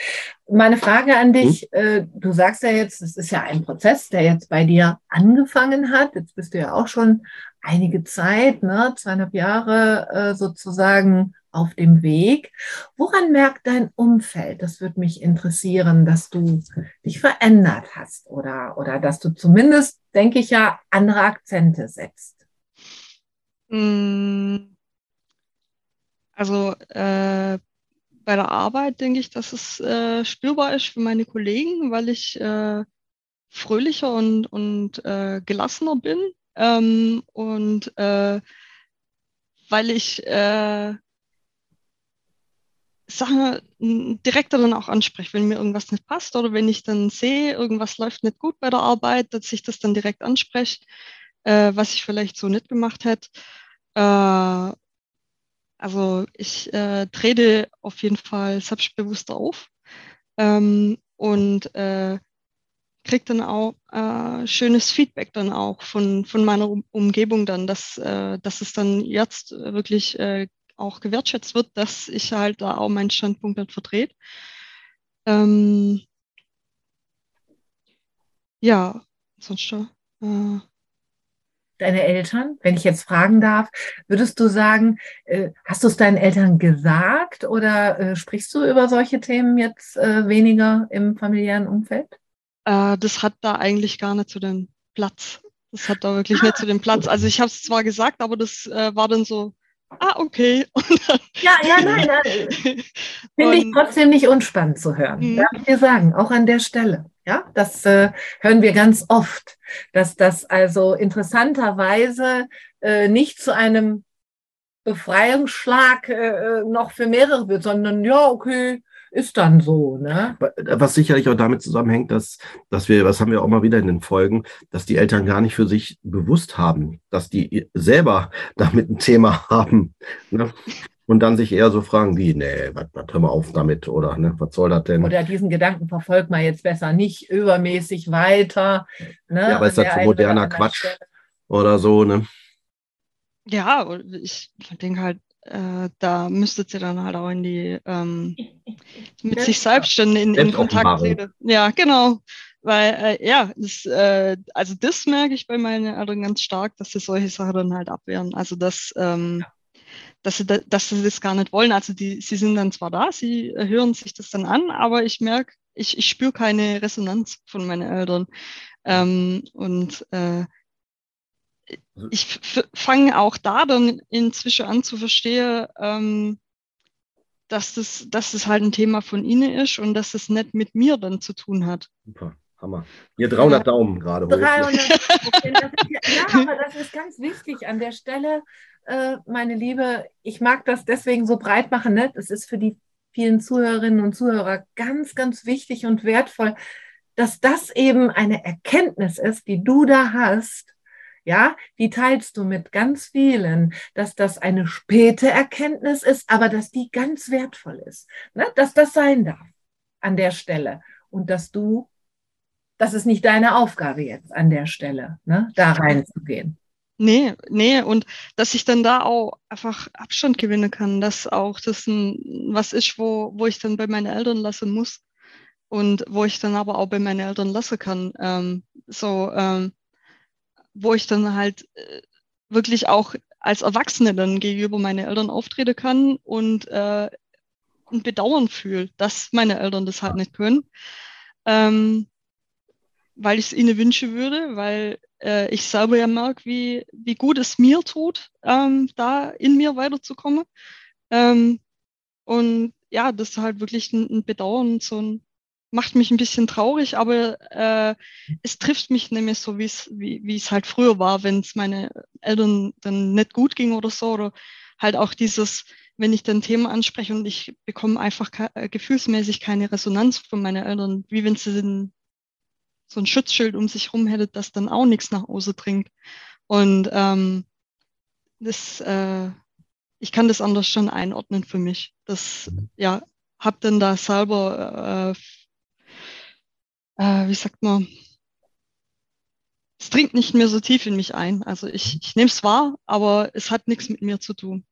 Meine Frage an dich, äh, du sagst ja jetzt, es ist ja ein Prozess, der jetzt bei dir angefangen hat. Jetzt bist du ja auch schon einige Zeit, ne, zweieinhalb Jahre äh, sozusagen auf dem Weg. Woran merkt dein Umfeld? Das würde mich interessieren, dass du dich verändert hast oder, oder dass du zumindest, denke ich ja, andere Akzente setzt. Mm, Also äh, bei der Arbeit denke ich, dass es äh, spürbar ist für meine Kollegen, weil ich äh, fröhlicher und, und äh, gelassener bin ähm, und äh, weil ich äh, Sachen direkter dann auch anspreche, wenn mir irgendwas nicht passt oder wenn ich dann sehe, irgendwas läuft nicht gut bei der Arbeit, dass ich das dann direkt anspreche, was ich vielleicht so nicht gemacht hätte. Also ich äh, trete auf jeden Fall selbstbewusster auf ähm, und äh, kriege dann auch äh, schönes Feedback dann auch von, von meiner Umgebung dann, dass, äh, dass es dann jetzt wirklich äh, auch gewertschätzt wird, dass ich halt da auch meinen Standpunkt halt vertrete. Ähm, ja, sonst äh, Deine Eltern, wenn ich jetzt fragen darf, würdest du sagen, äh, hast du es deinen Eltern gesagt oder äh, sprichst du über solche Themen jetzt äh, weniger im familiären Umfeld? Das hat da eigentlich gar nicht zu dem Platz. Das hat da wirklich ah. nicht zu dem Platz. Also ich habe es zwar gesagt, aber das war dann so, ah, okay. ja, ja, nein, nein. Finde ich trotzdem nicht unspannend zu hören. Mhm. Darf ich dir sagen, auch an der Stelle. Ja, das äh, hören wir ganz oft, dass das also interessanterweise äh, nicht zu einem Befreiungsschlag äh, noch für mehrere wird, sondern ja, okay, ist dann so. Ne? Was sicherlich auch damit zusammenhängt, dass, dass wir, was haben wir auch mal wieder in den Folgen, dass die Eltern gar nicht für sich bewusst haben, dass die selber damit ein Thema haben. Ne? Und dann sich eher so fragen wie, nee, was, was hör mal auf damit oder ne, was soll das denn? Oder diesen Gedanken verfolgt man jetzt besser nicht übermäßig weiter. Ne? Ja, aber ist das so moderner Quatsch Stelle. oder so, ne? Ja, ich denke halt, äh, da müsstet ihr dann halt auch in die ähm, mit sich selbst in, in, in Kontakt treten. Ja, genau. Weil, äh, ja, das, äh, also das merke ich bei meinen Eltern ganz stark, dass sie solche Sachen dann halt abwehren. Also dass, ähm, dass, sie da, dass sie das gar nicht wollen. Also die, sie sind dann zwar da, sie hören sich das dann an, aber ich merke, ich, ich spüre keine Resonanz von meinen Eltern. Ähm, und äh, ich fange auch da dann inzwischen an zu verstehen, ähm, dass, das, dass das halt ein Thema von ihnen ist und dass es nicht mit mir dann zu tun hat. Super. Hammer. Hier 300 ja. Daumen gerade hoch. 300, ja, aber das ist ganz wichtig an der Stelle, äh, meine Liebe. Ich mag das deswegen so breit machen. Ne? Das ist für die vielen Zuhörerinnen und Zuhörer ganz, ganz wichtig und wertvoll, dass das eben eine Erkenntnis ist, die du da hast, ja, die teilst du mit ganz vielen, dass das eine späte Erkenntnis ist, aber dass die ganz wertvoll ist, ne? dass das sein darf an der Stelle und dass du, das ist nicht deine Aufgabe jetzt an der Stelle, ne? da reinzugehen. Nee, nee, und dass ich dann da auch einfach Abstand gewinnen kann, dass auch das ein, was ist, wo, wo ich dann bei meinen Eltern lassen muss und wo ich dann aber auch bei meinen Eltern lassen kann. Ähm, so, ähm, wo ich dann halt äh, wirklich auch als Erwachsene dann gegenüber meinen Eltern auftreten kann und äh, ein Bedauern fühle, dass meine Eltern das halt nicht können. Ähm, weil ich es ihnen wünschen würde, weil äh, ich selber ja merke, wie, wie gut es mir tut, ähm, da in mir weiterzukommen. Ähm, und ja, das ist halt wirklich ein, ein Bedauern, so ein, macht mich ein bisschen traurig, aber äh, es trifft mich nämlich so, wie's, wie wie es halt früher war, wenn es meine Eltern dann nicht gut ging oder so. Oder halt auch dieses, wenn ich dann Thema anspreche und ich bekomme einfach äh, gefühlsmäßig keine Resonanz von meinen Eltern, wie wenn sie den, so ein Schutzschild um sich rum hätte, das dann auch nichts nach Hause bringt. Und ähm, das, äh, ich kann das anders schon einordnen für mich. Das, ja, habe dann da selber äh, äh, wie sagt man, es dringt nicht mehr so tief in mich ein. Also ich, ich nehme es wahr, aber es hat nichts mit mir zu tun.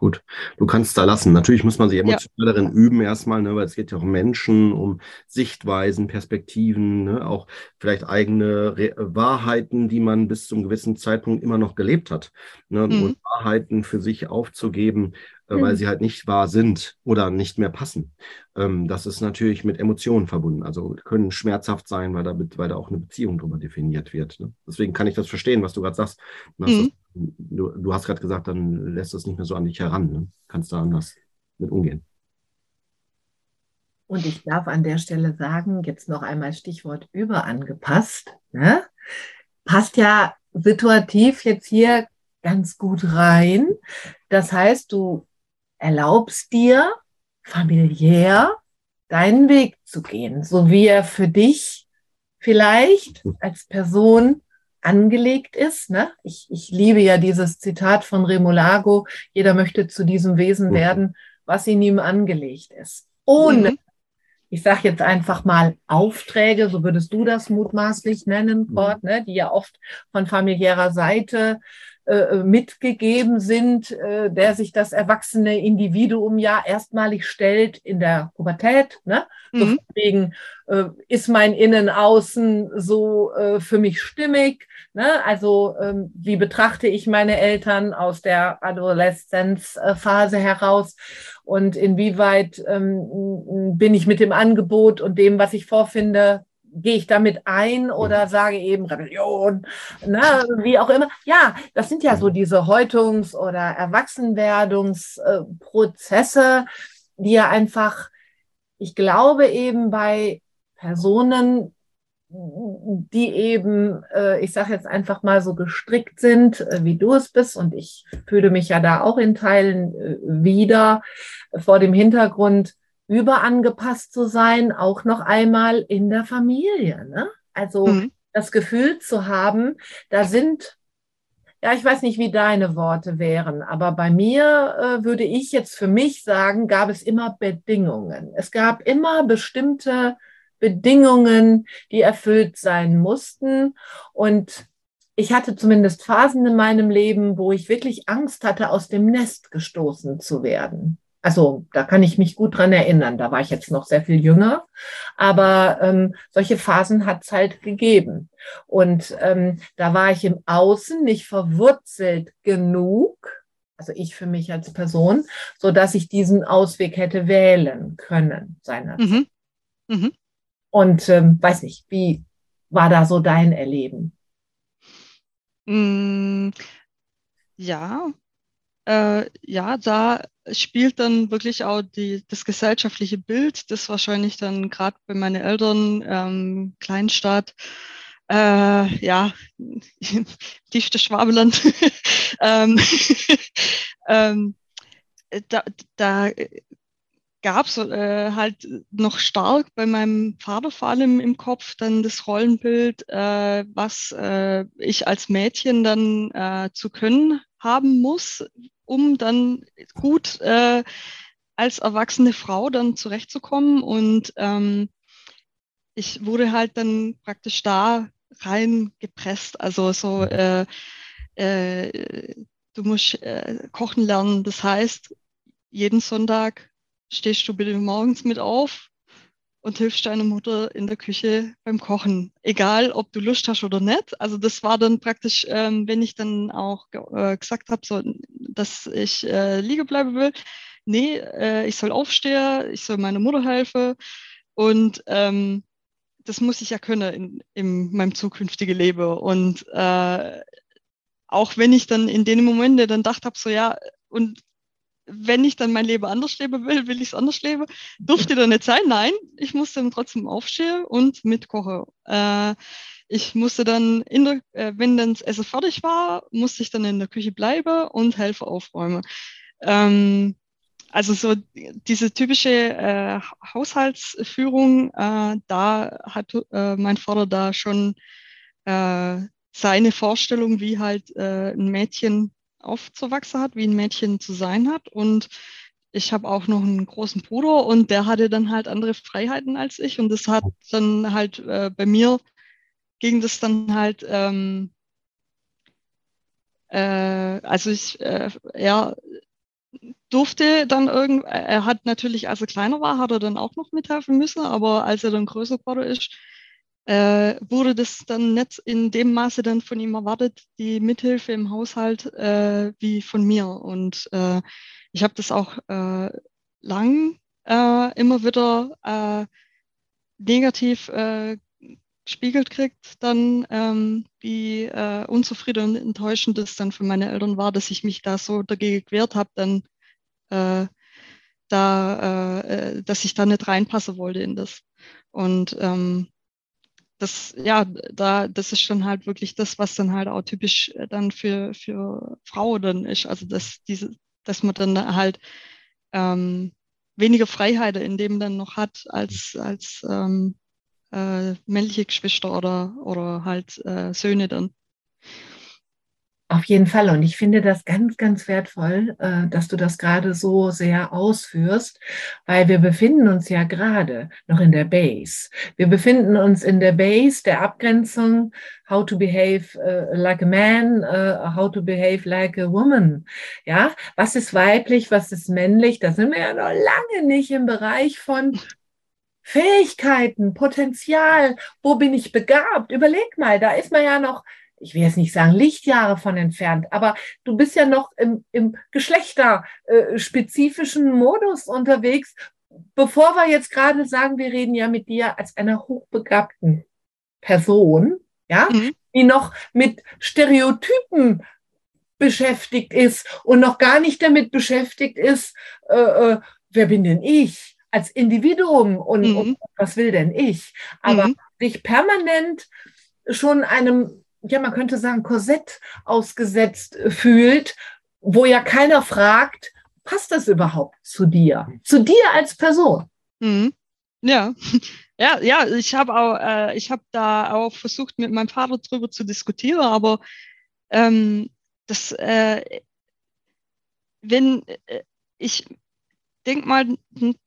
Gut, du kannst da lassen. Natürlich muss man sich emotional darin üben erstmal, ne, weil es geht ja um Menschen, um Sichtweisen, Perspektiven, ne, auch vielleicht eigene Re Wahrheiten, die man bis zum gewissen Zeitpunkt immer noch gelebt hat. Ne, mhm. Und Wahrheiten für sich aufzugeben, äh, weil mhm. sie halt nicht wahr sind oder nicht mehr passen. Ähm, das ist natürlich mit Emotionen verbunden. Also können schmerzhaft sein, weil da, weil da auch eine Beziehung drüber definiert wird. Ne? Deswegen kann ich das verstehen, was du gerade sagst. Du hast, mhm. Du, du hast gerade gesagt, dann lässt es nicht mehr so an dich heran. Ne? Kannst da anders mit umgehen. Und ich darf an der Stelle sagen, jetzt noch einmal Stichwort überangepasst. Ne? Passt ja situativ jetzt hier ganz gut rein. Das heißt, du erlaubst dir, familiär deinen Weg zu gehen, so wie er für dich vielleicht als Person angelegt ist. Ne? Ich, ich liebe ja dieses Zitat von Remolago, jeder möchte zu diesem Wesen Mhm. werden, was in ihm angelegt ist. Ohne, Mhm. ich sage jetzt einfach mal Aufträge, so würdest du das mutmaßlich nennen, Mhm. Cord, ne? die ja oft von familiärer Seite mitgegeben sind, äh, der sich das erwachsene Individuum ja erstmalig stellt in der Pubertät. Ne? Mhm. von wegen, äh, ist mein Innen-Außen so äh, für mich stimmig? Ne? Also ähm, wie betrachte ich meine Eltern aus der Adoleszenzphase heraus? Und inwieweit ähm, bin ich mit dem Angebot und dem, was ich vorfinde, gehe ich damit ein oder sage eben Rebellion, ne, wie auch immer. Ja, das sind ja so diese Häutungs- oder Erwachsenwerdungsprozesse, die ja einfach, ich glaube eben bei Personen, die eben, äh, ich sage jetzt einfach mal so gestrickt sind, äh, wie du es bist, und ich fühle mich ja da auch in Teilen äh, wieder vor dem Hintergrund, überangepasst zu sein, auch noch einmal in der Familie. Ne? Also Mhm. das Gefühl zu haben, da sind, ja, ich weiß nicht, wie deine Worte wären, aber bei mir äh, würde ich jetzt für mich sagen, gab es immer Bedingungen. Es gab immer bestimmte Bedingungen, die erfüllt sein mussten. Und ich hatte zumindest Phasen in meinem Leben, wo ich wirklich Angst hatte, aus dem Nest gestoßen zu werden. Also da kann ich mich gut dran erinnern. Da war ich jetzt noch sehr viel jünger, aber ähm, solche Phasen hat es halt gegeben. Und ähm, da war ich im Außen nicht verwurzelt genug, also ich für mich als Person, so dass ich diesen Ausweg hätte wählen können seinerzeit. Mhm. Mhm. Und ähm, weiß nicht, wie war da so dein Erleben? Mm, Ja, äh, ja, da spielt dann wirklich auch die, das gesellschaftliche Bild, das wahrscheinlich dann gerade bei meinen Eltern, ähm, Kleinstadt, äh, ja, tiefste Schwabeland, ähm, ähm, da, da gab es äh, halt noch stark bei meinem Vater vor allem im Kopf dann das Rollenbild, äh, was äh, ich als Mädchen dann äh, zu können haben muss, um dann gut äh, als erwachsene Frau dann zurechtzukommen. Und ähm, ich wurde halt dann praktisch da reingepresst. Also so, äh, äh, du musst äh, kochen lernen. Das heißt, jeden Sonntag stehst du bitte morgens mit auf und hilfst deiner Mutter in der Küche beim Kochen. Egal, ob du Lust hast oder nicht. Also das war dann praktisch, ähm, wenn ich dann auch äh, gesagt habe, so, dass ich äh, liegen bleiben will. Nee, äh, ich soll aufstehen, ich soll meiner Mutter helfen. Und ähm, das muss ich ja können in, in meinem zukünftigen Leben. Und äh, auch wenn ich dann in den Momenten dann gedacht habe, so ja, und wenn ich dann mein Leben anders leben will, will ich es anders leben. Durfte da nicht sein? Nein, ich musste dann trotzdem aufstehen und mitkochen. Äh, ich musste dann, in der, äh, wenn dann das Essen fertig war, musste ich dann in der Küche bleiben und helfen aufräumen. Ähm, also so diese typische äh, Haushaltsführung, äh, da hat äh, mein Vater da schon äh, seine Vorstellung, wie halt äh, ein Mädchen aufzuwachsen hat, wie ein Mädchen zu sein hat. Und ich habe auch noch einen großen Bruder und der hatte dann halt andere Freiheiten als ich. Und das hat dann halt äh, bei mir ging das dann halt, ähm, äh, also ich, äh, er durfte dann irgend, er hat natürlich, als er kleiner war, hat er dann auch noch mithelfen müssen, aber als er dann größer geworden ist, äh, wurde das dann nicht in dem Maße dann von ihm erwartet, die Mithilfe im Haushalt, äh, wie von mir. Und äh, ich habe das auch äh, lang äh, immer wieder äh, negativ äh, gespiegelt kriegt, dann ähm, wie äh, unzufrieden und enttäuschend es dann für meine Eltern war, dass ich mich da so dagegen gewehrt habe, dann äh, da, äh, dass ich da nicht reinpassen wollte in das. Und ähm, das, ja, da, das ist dann halt wirklich das, was dann halt auch typisch dann für, für Frau dann ist. Also dass diese, dass man dann halt ähm, weniger Freiheiten in dem dann noch hat als, als ähm, äh, männliche Geschwister oder, oder halt äh, Söhne dann. Auf jeden Fall. Und ich finde das ganz, ganz wertvoll, äh, dass du das gerade so sehr ausführst, weil wir befinden uns ja gerade noch in der Base. Wir befinden uns in der Base der Abgrenzung, how to behave uh, like a man, uh, how to behave like a woman. Ja, was ist weiblich, was ist männlich? Da sind wir ja noch lange nicht im Bereich von Fähigkeiten, Potenzial, wo bin ich begabt? Überleg mal, da ist man ja noch ich will jetzt nicht sagen Lichtjahre von entfernt, aber du bist ja noch im, im geschlechterspezifischen Modus unterwegs, bevor wir jetzt gerade sagen, wir reden ja mit dir als einer hochbegabten Person, ja, mhm. die noch mit Stereotypen beschäftigt ist und noch gar nicht damit beschäftigt ist, äh, äh wer bin denn ich als Individuum und, mhm. und was will denn ich? Aber mhm. dich permanent schon einem ja, man könnte sagen, Korsett ausgesetzt fühlt, wo ja keiner fragt, passt das überhaupt zu dir? Zu dir als Person? Mhm. Ja. Ja, ja, ich habe auch, äh, ich habe da auch versucht, mit meinem Vater drüber zu diskutieren, aber ähm, das, äh, wenn äh, ich denke mal,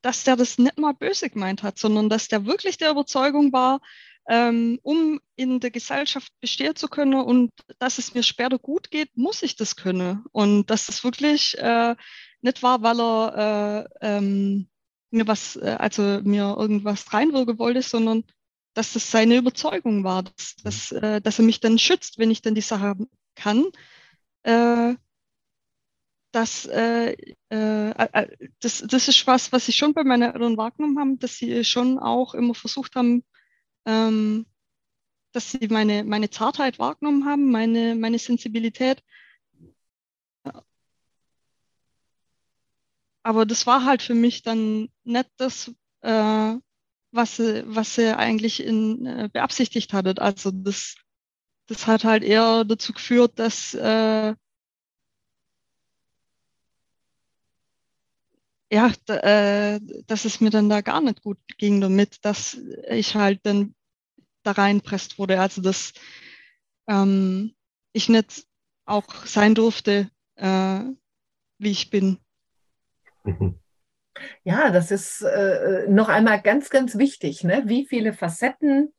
dass der das nicht mal böse gemeint hat, sondern dass der wirklich der Überzeugung war, ähm, um in der Gesellschaft bestehen zu können und dass es mir später gut geht, muss ich das können. Und dass es wirklich äh, nicht war, weil er äh, ähm, mir was, äh, also mir irgendwas reinwirken wollte, sondern dass das seine Überzeugung war, dass, dass, äh, dass er mich dann schützt, wenn ich dann die Sache kann. Das, äh, äh, das, das ist was, was ich schon bei meinen Eltern wahrgenommen habe, dass sie schon auch immer versucht haben, ähm, dass sie meine, meine Zartheit wahrgenommen haben, meine, meine Sensibilität. Aber das war halt für mich dann nicht das, äh, was, sie, was sie eigentlich in, äh, beabsichtigt hatte. Also das, das hat halt eher dazu geführt, dass äh, ja, äh, dass es mir dann da gar nicht gut ging damit, dass ich halt dann da reinpresst wurde. Also dass ähm, ich nicht auch sein durfte, äh, wie ich bin. Ja, das ist äh, noch einmal ganz, ganz wichtig, ne? wie viele Facetten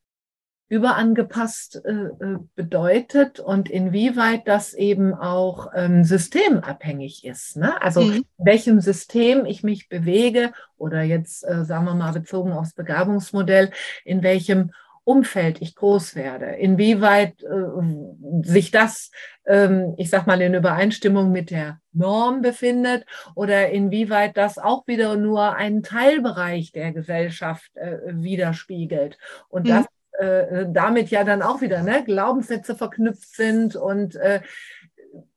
überangepasst äh, äh, bedeutet und inwieweit das eben auch ähm, systemabhängig ist. Ne? Also mhm. in welchem System ich mich bewege oder jetzt äh, sagen wir mal bezogen aufs Begabungsmodell, in welchem Umfeld ich groß werde, inwieweit äh, sich das, ähm, ich sag mal, in Übereinstimmung mit der Norm befindet oder inwieweit das auch wieder nur einen Teilbereich der Gesellschaft äh, widerspiegelt. Und mhm. das äh, damit ja dann auch wieder ne, Glaubenssätze verknüpft sind und äh,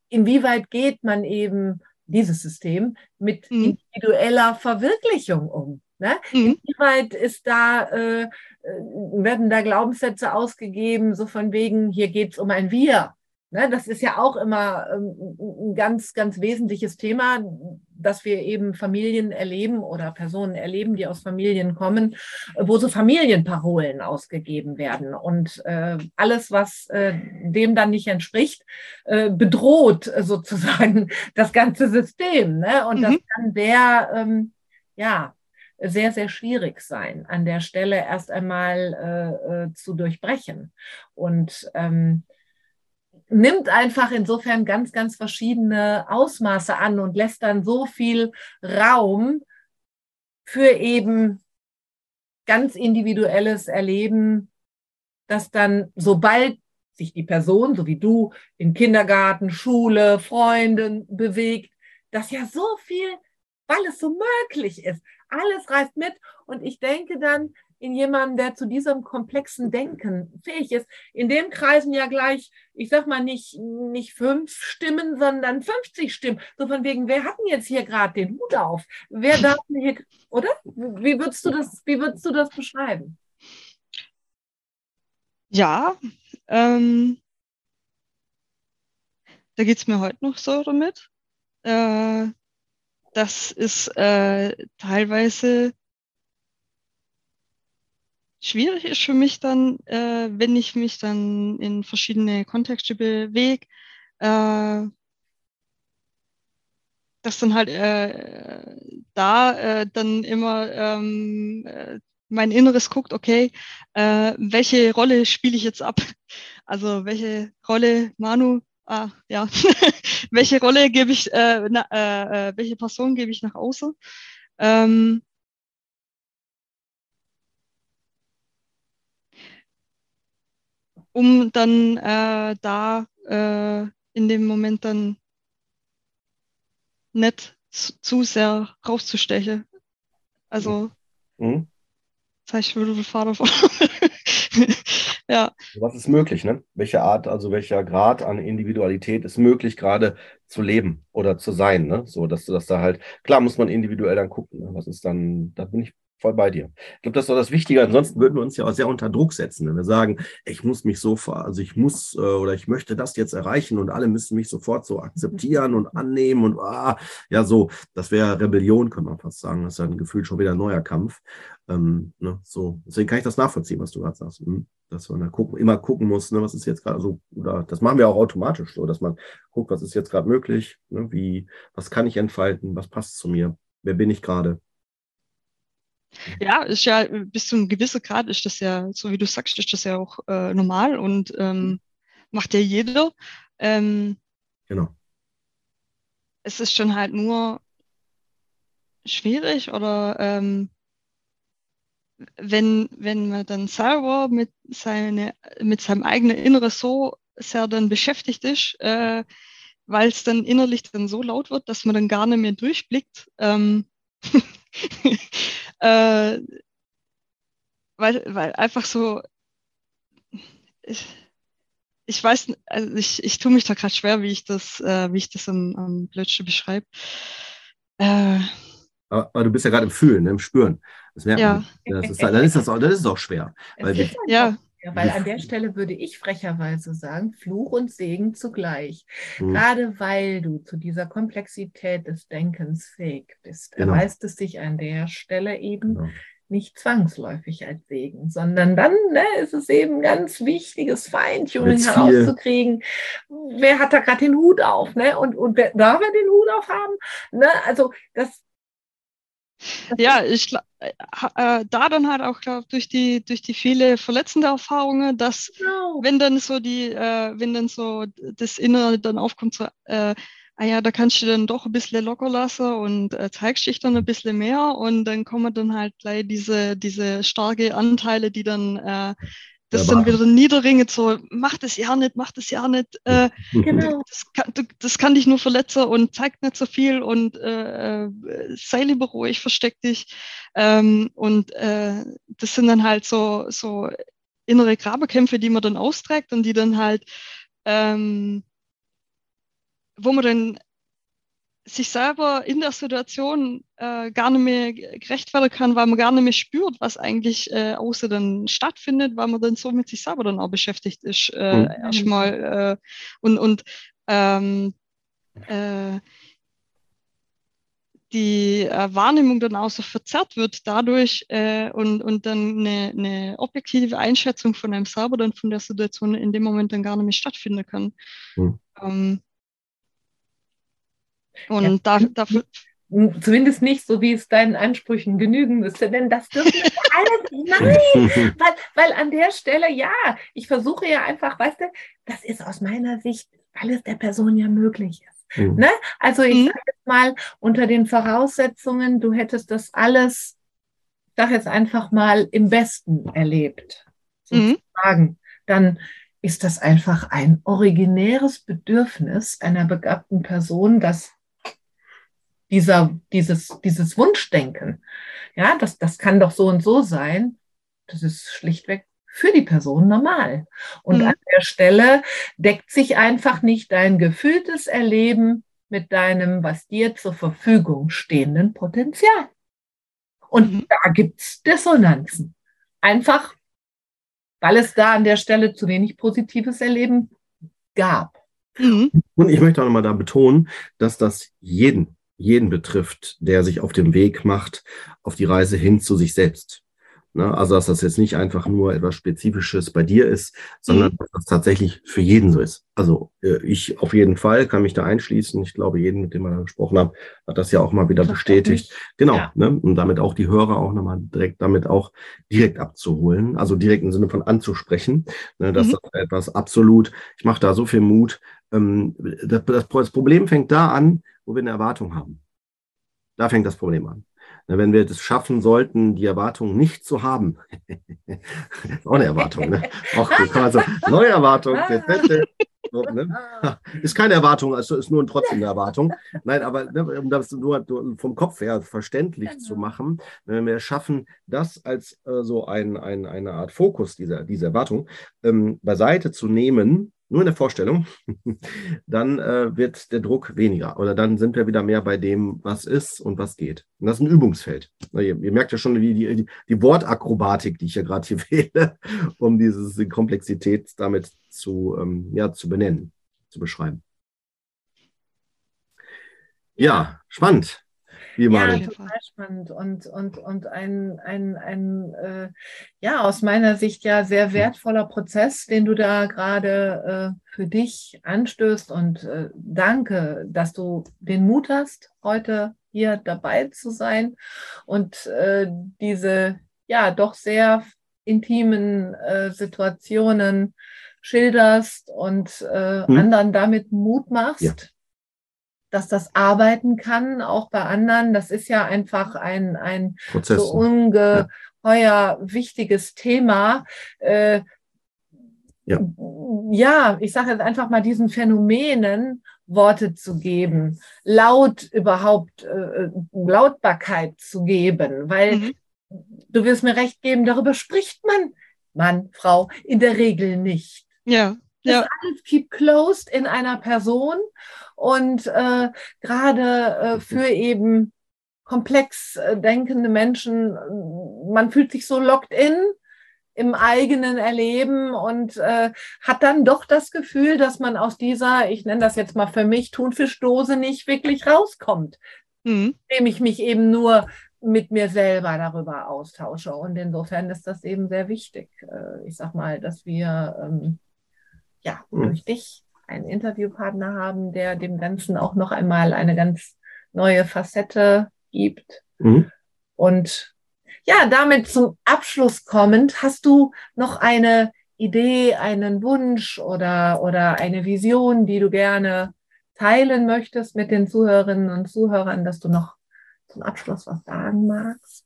inwieweit geht man eben dieses System mit mhm. individueller Verwirklichung um. Ne? Mhm. Inwieweit ist da, äh, äh werden da Glaubenssätze ausgegeben, so von wegen, hier geht es um ein Wir, Ne, das ist ja auch immer ähm, ein ganz, ganz wesentliches Thema, dass wir eben Familien erleben oder Personen erleben, die aus Familien kommen, wo so Familienparolen ausgegeben werden. Und äh, alles, was äh, dem dann nicht entspricht, äh, bedroht sozusagen das ganze System. Ne? Und mhm. das kann sehr, ähm, ja, sehr, sehr schwierig sein, an der Stelle erst einmal äh, äh, zu durchbrechen. Und ähm, nimmt einfach insofern ganz, ganz verschiedene Ausmaße an und lässt dann so viel Raum für eben ganz individuelles Erleben, dass dann, sobald sich die Person, so wie du, in Kindergarten, Schule, Freunden bewegt, dass ja so viel, weil es so möglich ist, alles reißt mit. Und ich denke dann, in jemanden, der zu diesem komplexen Denken fähig ist. In dem kreisen ja gleich, ich sag mal nicht, nicht fünf Stimmen, sondern 50 Stimmen. So von wegen, wer hat denn jetzt hier gerade den Hut auf? Wer darf denn hier, oder? Wie würdest du das, wie würdest du das beschreiben? Ja, ähm, da geht es mir heute noch so damit. Äh, das ist äh, teilweise schwierig ist für mich dann, äh, wenn ich mich dann in verschiedene Kontexte bewege, äh, dass dann halt äh, da äh, dann immer ähm, äh, mein Inneres guckt, okay, äh, welche Rolle spiele ich jetzt ab? Also welche Rolle Manu, ah, ja, welche Rolle gebe ich, na, welche Person gebe ich nach außen? Ähm, um dann äh, da äh, in dem Moment dann nicht zu, sehr rauszustechen. Also, Mhm. das heißt, ich würde von. ja, Was ist möglich, ne? Welche Art, also welcher Grad an Individualität ist möglich, gerade zu leben oder zu sein, ne? So, dass du das da halt, klar muss man individuell dann gucken, ne? Was ist dann, da bin ich voll bei dir. Ich glaube, das ist doch das Wichtige. Ansonsten würden wir uns ja auch sehr unter Druck setzen, wenn wir sagen, ich muss mich so, also ich muss äh, oder ich möchte das jetzt erreichen und alle müssen mich sofort so akzeptieren und annehmen und ah, ja, so, das wäre Rebellion, kann man fast sagen. Das ist ja ein Gefühl schon wieder ein neuer Kampf. Ähm, ne, so, deswegen kann ich das nachvollziehen, was du gerade sagst. Hm, Dass man da gucken, immer gucken muss, ne, was ist jetzt gerade so, oder das machen wir auch automatisch so, dass man guckt, was ist jetzt gerade möglich, ne, wie, was kann ich entfalten, was passt zu mir, wer bin ich gerade. Ja, ist ja bis zu einem gewissen Grad ist das ja, so wie du sagst, ist das ja auch äh, normal und ähm, macht ja jeder. Ähm, Genau. es ist schon halt nur schwierig oder ähm, wenn, wenn man dann selber mit, seine, mit seinem eigenen Inneren so sehr dann beschäftigt ist, äh, weil es dann innerlich dann so laut wird, dass man dann gar nicht mehr durchblickt. Ähm, äh, weil, weil einfach so, ich, ich weiß, also ich, ich tue mich da gerade schwer, wie ich das, äh, wie ich das am, am blödsten beschreibe. Äh, Aber, aber du bist ja gerade im Fühlen, ne, im Spüren. Das merkt Ja. man. Das ist, dann, ist das auch, das ist auch schwer. Es Weil wir- ja, Ja, weil an der Stelle würde ich frecherweise sagen, Fluch und Segen zugleich. Hm. Gerade weil du zu dieser Komplexität des Denkens fähig bist, Genau. erweist es sich an der Stelle eben Genau. nicht zwangsläufig als Segen, sondern dann ne, ist es eben ganz wichtiges Feintuning herauszukriegen. Wer hat da gerade den Hut auf? Ne? Und, und wer darf er den Hut auf haben? Ne? Also das ja, ich äh, äh, da dann halt auch glaub, durch die durch die viele verletzende Erfahrungen, dass genau. wenn dann so die, äh, wenn dann so das Innere dann aufkommt, so, äh, ah ja, da kannst du dann doch ein bisschen locker lassen und äh, zeigst dich dann ein bisschen mehr und dann kommen dann halt gleich diese, diese starke Anteile, die dann äh, das Ja, warte. wieder niederringen, so, mach das ja nicht, mach das ja nicht, äh, Genau. das kann, das kann dich nur verletzen und zeigt nicht so viel und äh, sei lieber ruhig, versteck dich. Ähm, und äh, das sind dann halt so, so innere Grabekämpfe, die man dann austrägt und die dann halt, ähm, wo man dann sich selber in der Situation äh, gar nicht mehr gerecht werden kann, weil man gar nicht mehr spürt, was eigentlich äh, außer dann stattfindet, weil man dann so mit sich selber dann auch beschäftigt ist, äh, Mhm. erstmal. Äh, und und ähm, äh, die äh, Wahrnehmung dann auch so verzerrt wird dadurch äh, und, und dann eine, eine objektive Einschätzung von einem selber dann von der Situation in dem Moment dann gar nicht mehr stattfinden kann. Mhm. Ähm, und da, dafür, Zumindest nicht so, wie es deinen Ansprüchen genügen müsste, denn das dürfen wir alles, nein, weil, weil an der Stelle, ja, ich versuche ja einfach, weißt du, das ist aus meiner Sicht alles der Person ja möglich ist. Hm. Ne? Also ich Mhm. sage jetzt mal, unter den Voraussetzungen, du hättest das alles, ich sage jetzt einfach mal, im Besten erlebt, Mhm. sozusagen, dann ist das einfach ein originäres Bedürfnis einer begabten Person, dass dieser, dieses, dieses Wunschdenken, ja, das, das kann doch so und so sein, das ist schlichtweg für die Person normal. Und Mhm. an der Stelle deckt sich einfach nicht dein gefühltes Erleben mit deinem, was dir zur Verfügung stehenden Potenzial. Und Mhm. da gibt's Dissonanzen. Einfach, weil es da an der Stelle zu wenig positives Erleben gab. Mhm. Und ich möchte auch nochmal da betonen, dass das jeden jeden betrifft, der sich auf dem Weg macht, auf die Reise hin zu sich selbst. Ne? Also, dass das jetzt nicht einfach nur etwas Spezifisches bei dir ist, sondern mhm. dass das tatsächlich für jeden so ist. Also, äh, ich auf jeden Fall kann mich da einschließen. Ich glaube, jeden, mit dem wir gesprochen haben, hat das ja auch mal wieder bestätigt. Genau. Ja. Ne? Und damit auch die Hörer auch nochmal direkt, damit auch direkt abzuholen. Also direkt im Sinne von anzusprechen. Ne? Dass mhm. das etwas absolut, ich mache da so viel Mut. Ähm, das, das Problem fängt da an, wo wir eine Erwartung haben. Da fängt das Problem an. Wenn wir das schaffen sollten, die Erwartung nicht zu haben, auch eine Erwartung, ne? Auch kann man so, neue Erwartung, ne? ist keine Erwartung, also ist nur trotzdem eine Erwartung. Nein, aber ne, um das nur vom Kopf her verständlich genau. zu machen, wenn wir schaffen, das als äh, so ein, ein, eine Art Fokus dieser, dieser Erwartung ähm, beiseite zu nehmen, nur in der Vorstellung, dann äh, wird der Druck weniger. Oder dann sind wir wieder mehr bei dem, was ist und was geht. Und das ist ein Übungsfeld. Na, ihr, ihr, merkt ja schon die, die, die Wortakrobatik, die ich ja gerade hier wähle, um diese Komplexität damit zu, ähm, ja, zu benennen, zu beschreiben. Ja, spannend. Wie ja, total spannend und, und, und ein, ein, ein äh, ja, aus meiner Sicht ja sehr wertvoller Prozess, den du da gerade äh, für dich anstößt und äh, danke, dass du den Mut hast, heute hier dabei zu sein und äh, diese ja doch sehr intimen äh, Situationen schilderst und äh, hm. anderen damit Mut machst. Ja dass das arbeiten kann, auch bei anderen. Das ist ja einfach ein, ein Prozess, so ungeheuer ja. wichtiges Thema. Äh, ja. ja, ich sage jetzt einfach mal diesen Phänomenen Worte zu geben, laut überhaupt äh, Lautbarkeit zu geben, weil mhm. du wirst mir recht geben, darüber spricht man, Mann, Frau, in der Regel nicht. Ja. Das ja. alles keep closed in einer Person und äh, gerade äh, für eben komplex äh, denkende Menschen, man fühlt sich so locked in im eigenen Erleben und äh, hat dann doch das Gefühl, dass man aus dieser, ich nenne das jetzt mal für mich, Thunfischdose nicht wirklich rauskommt, mhm. indem ich mich eben nur mit mir selber darüber austausche. Und insofern ist das eben sehr wichtig. Äh, ich sag mal, dass wir ähm, ja mhm. durch dich einen Interviewpartner haben, der dem Ganzen auch noch einmal eine ganz neue Facette gibt. Mhm. Und ja, damit zum Abschluss kommend, hast du noch eine Idee, einen Wunsch oder, oder eine Vision, die du gerne teilen möchtest mit den Zuhörerinnen und Zuhörern, dass du noch zum Abschluss was sagen magst?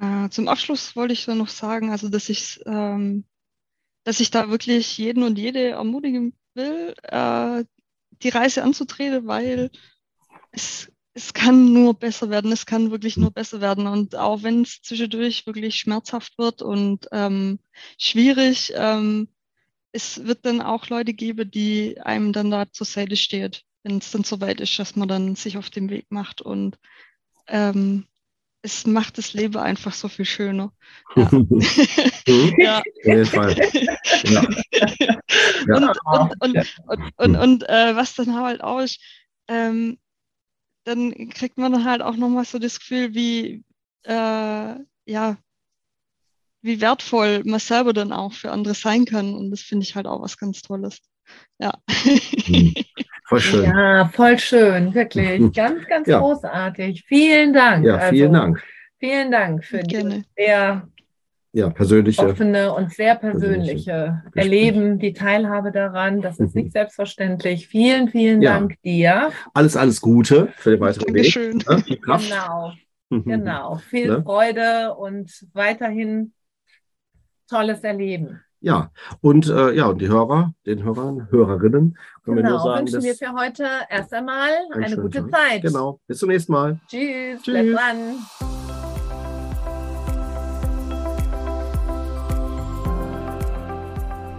Äh, zum Abschluss wollte ich dann noch sagen, also dass ich, ähm, dass ich da wirklich jeden und jede ermutigen will, äh, die Reise anzutreten, weil es, es kann nur besser werden, es kann wirklich nur besser werden. Und auch wenn es zwischendurch wirklich schmerzhaft wird und ähm, schwierig, ähm, es wird dann auch Leute geben, die einem dann da zur Seite steht, wenn es dann so weit ist, dass man dann sich auf den Weg macht. Und ähm, es macht das Leben einfach so viel schöner. Ja. ja. Auf jeden Fall. Ja. ja. Und, und, und, und, und, und äh, was dann halt auch ist, ähm, dann kriegt man dann halt auch nochmal so das Gefühl, wie, äh, ja, wie wertvoll man selber dann auch für andere sein kann. Und das finde ich halt auch was ganz Tolles. Ja. Mhm. Voll schön. Ja, voll schön, wirklich. Mhm. Ganz, ganz ja. großartig. Vielen Dank. Ja, vielen also, Dank. Vielen Dank für die sehr ja, persönliche, offene und sehr persönliche, persönliche Erleben, die Teilhabe daran. Das ist mhm. nicht selbstverständlich. Vielen, vielen ja. Dank dir. Alles, alles Gute für den weiteren Dankeschön. Weg. Ja, genau, genau. Viel ne? Freude und weiterhin tolles Erleben. Ja, und äh, ja, und die Hörer, den Hörern, Hörerinnen, können genau, wir nur genau, sagen, wünschen wir für heute erst einmal eine gute Tag. Zeit. Genau, bis zum nächsten Mal. Tschüss, Tschüss. bleib dran.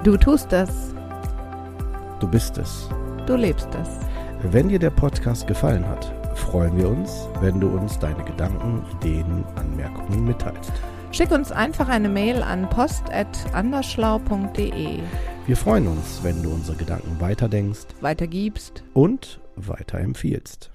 Du tust es. Du bist es. Du lebst es. Wenn dir der Podcast gefallen hat, freuen wir uns, wenn du uns deine Gedanken, Ideen, Anmerkungen mitteilst. Schick uns einfach eine Mail an post.andersschlau.de. Wir freuen uns, wenn du unsere Gedanken weiterdenkst, weitergibst und weiterempfiehlst.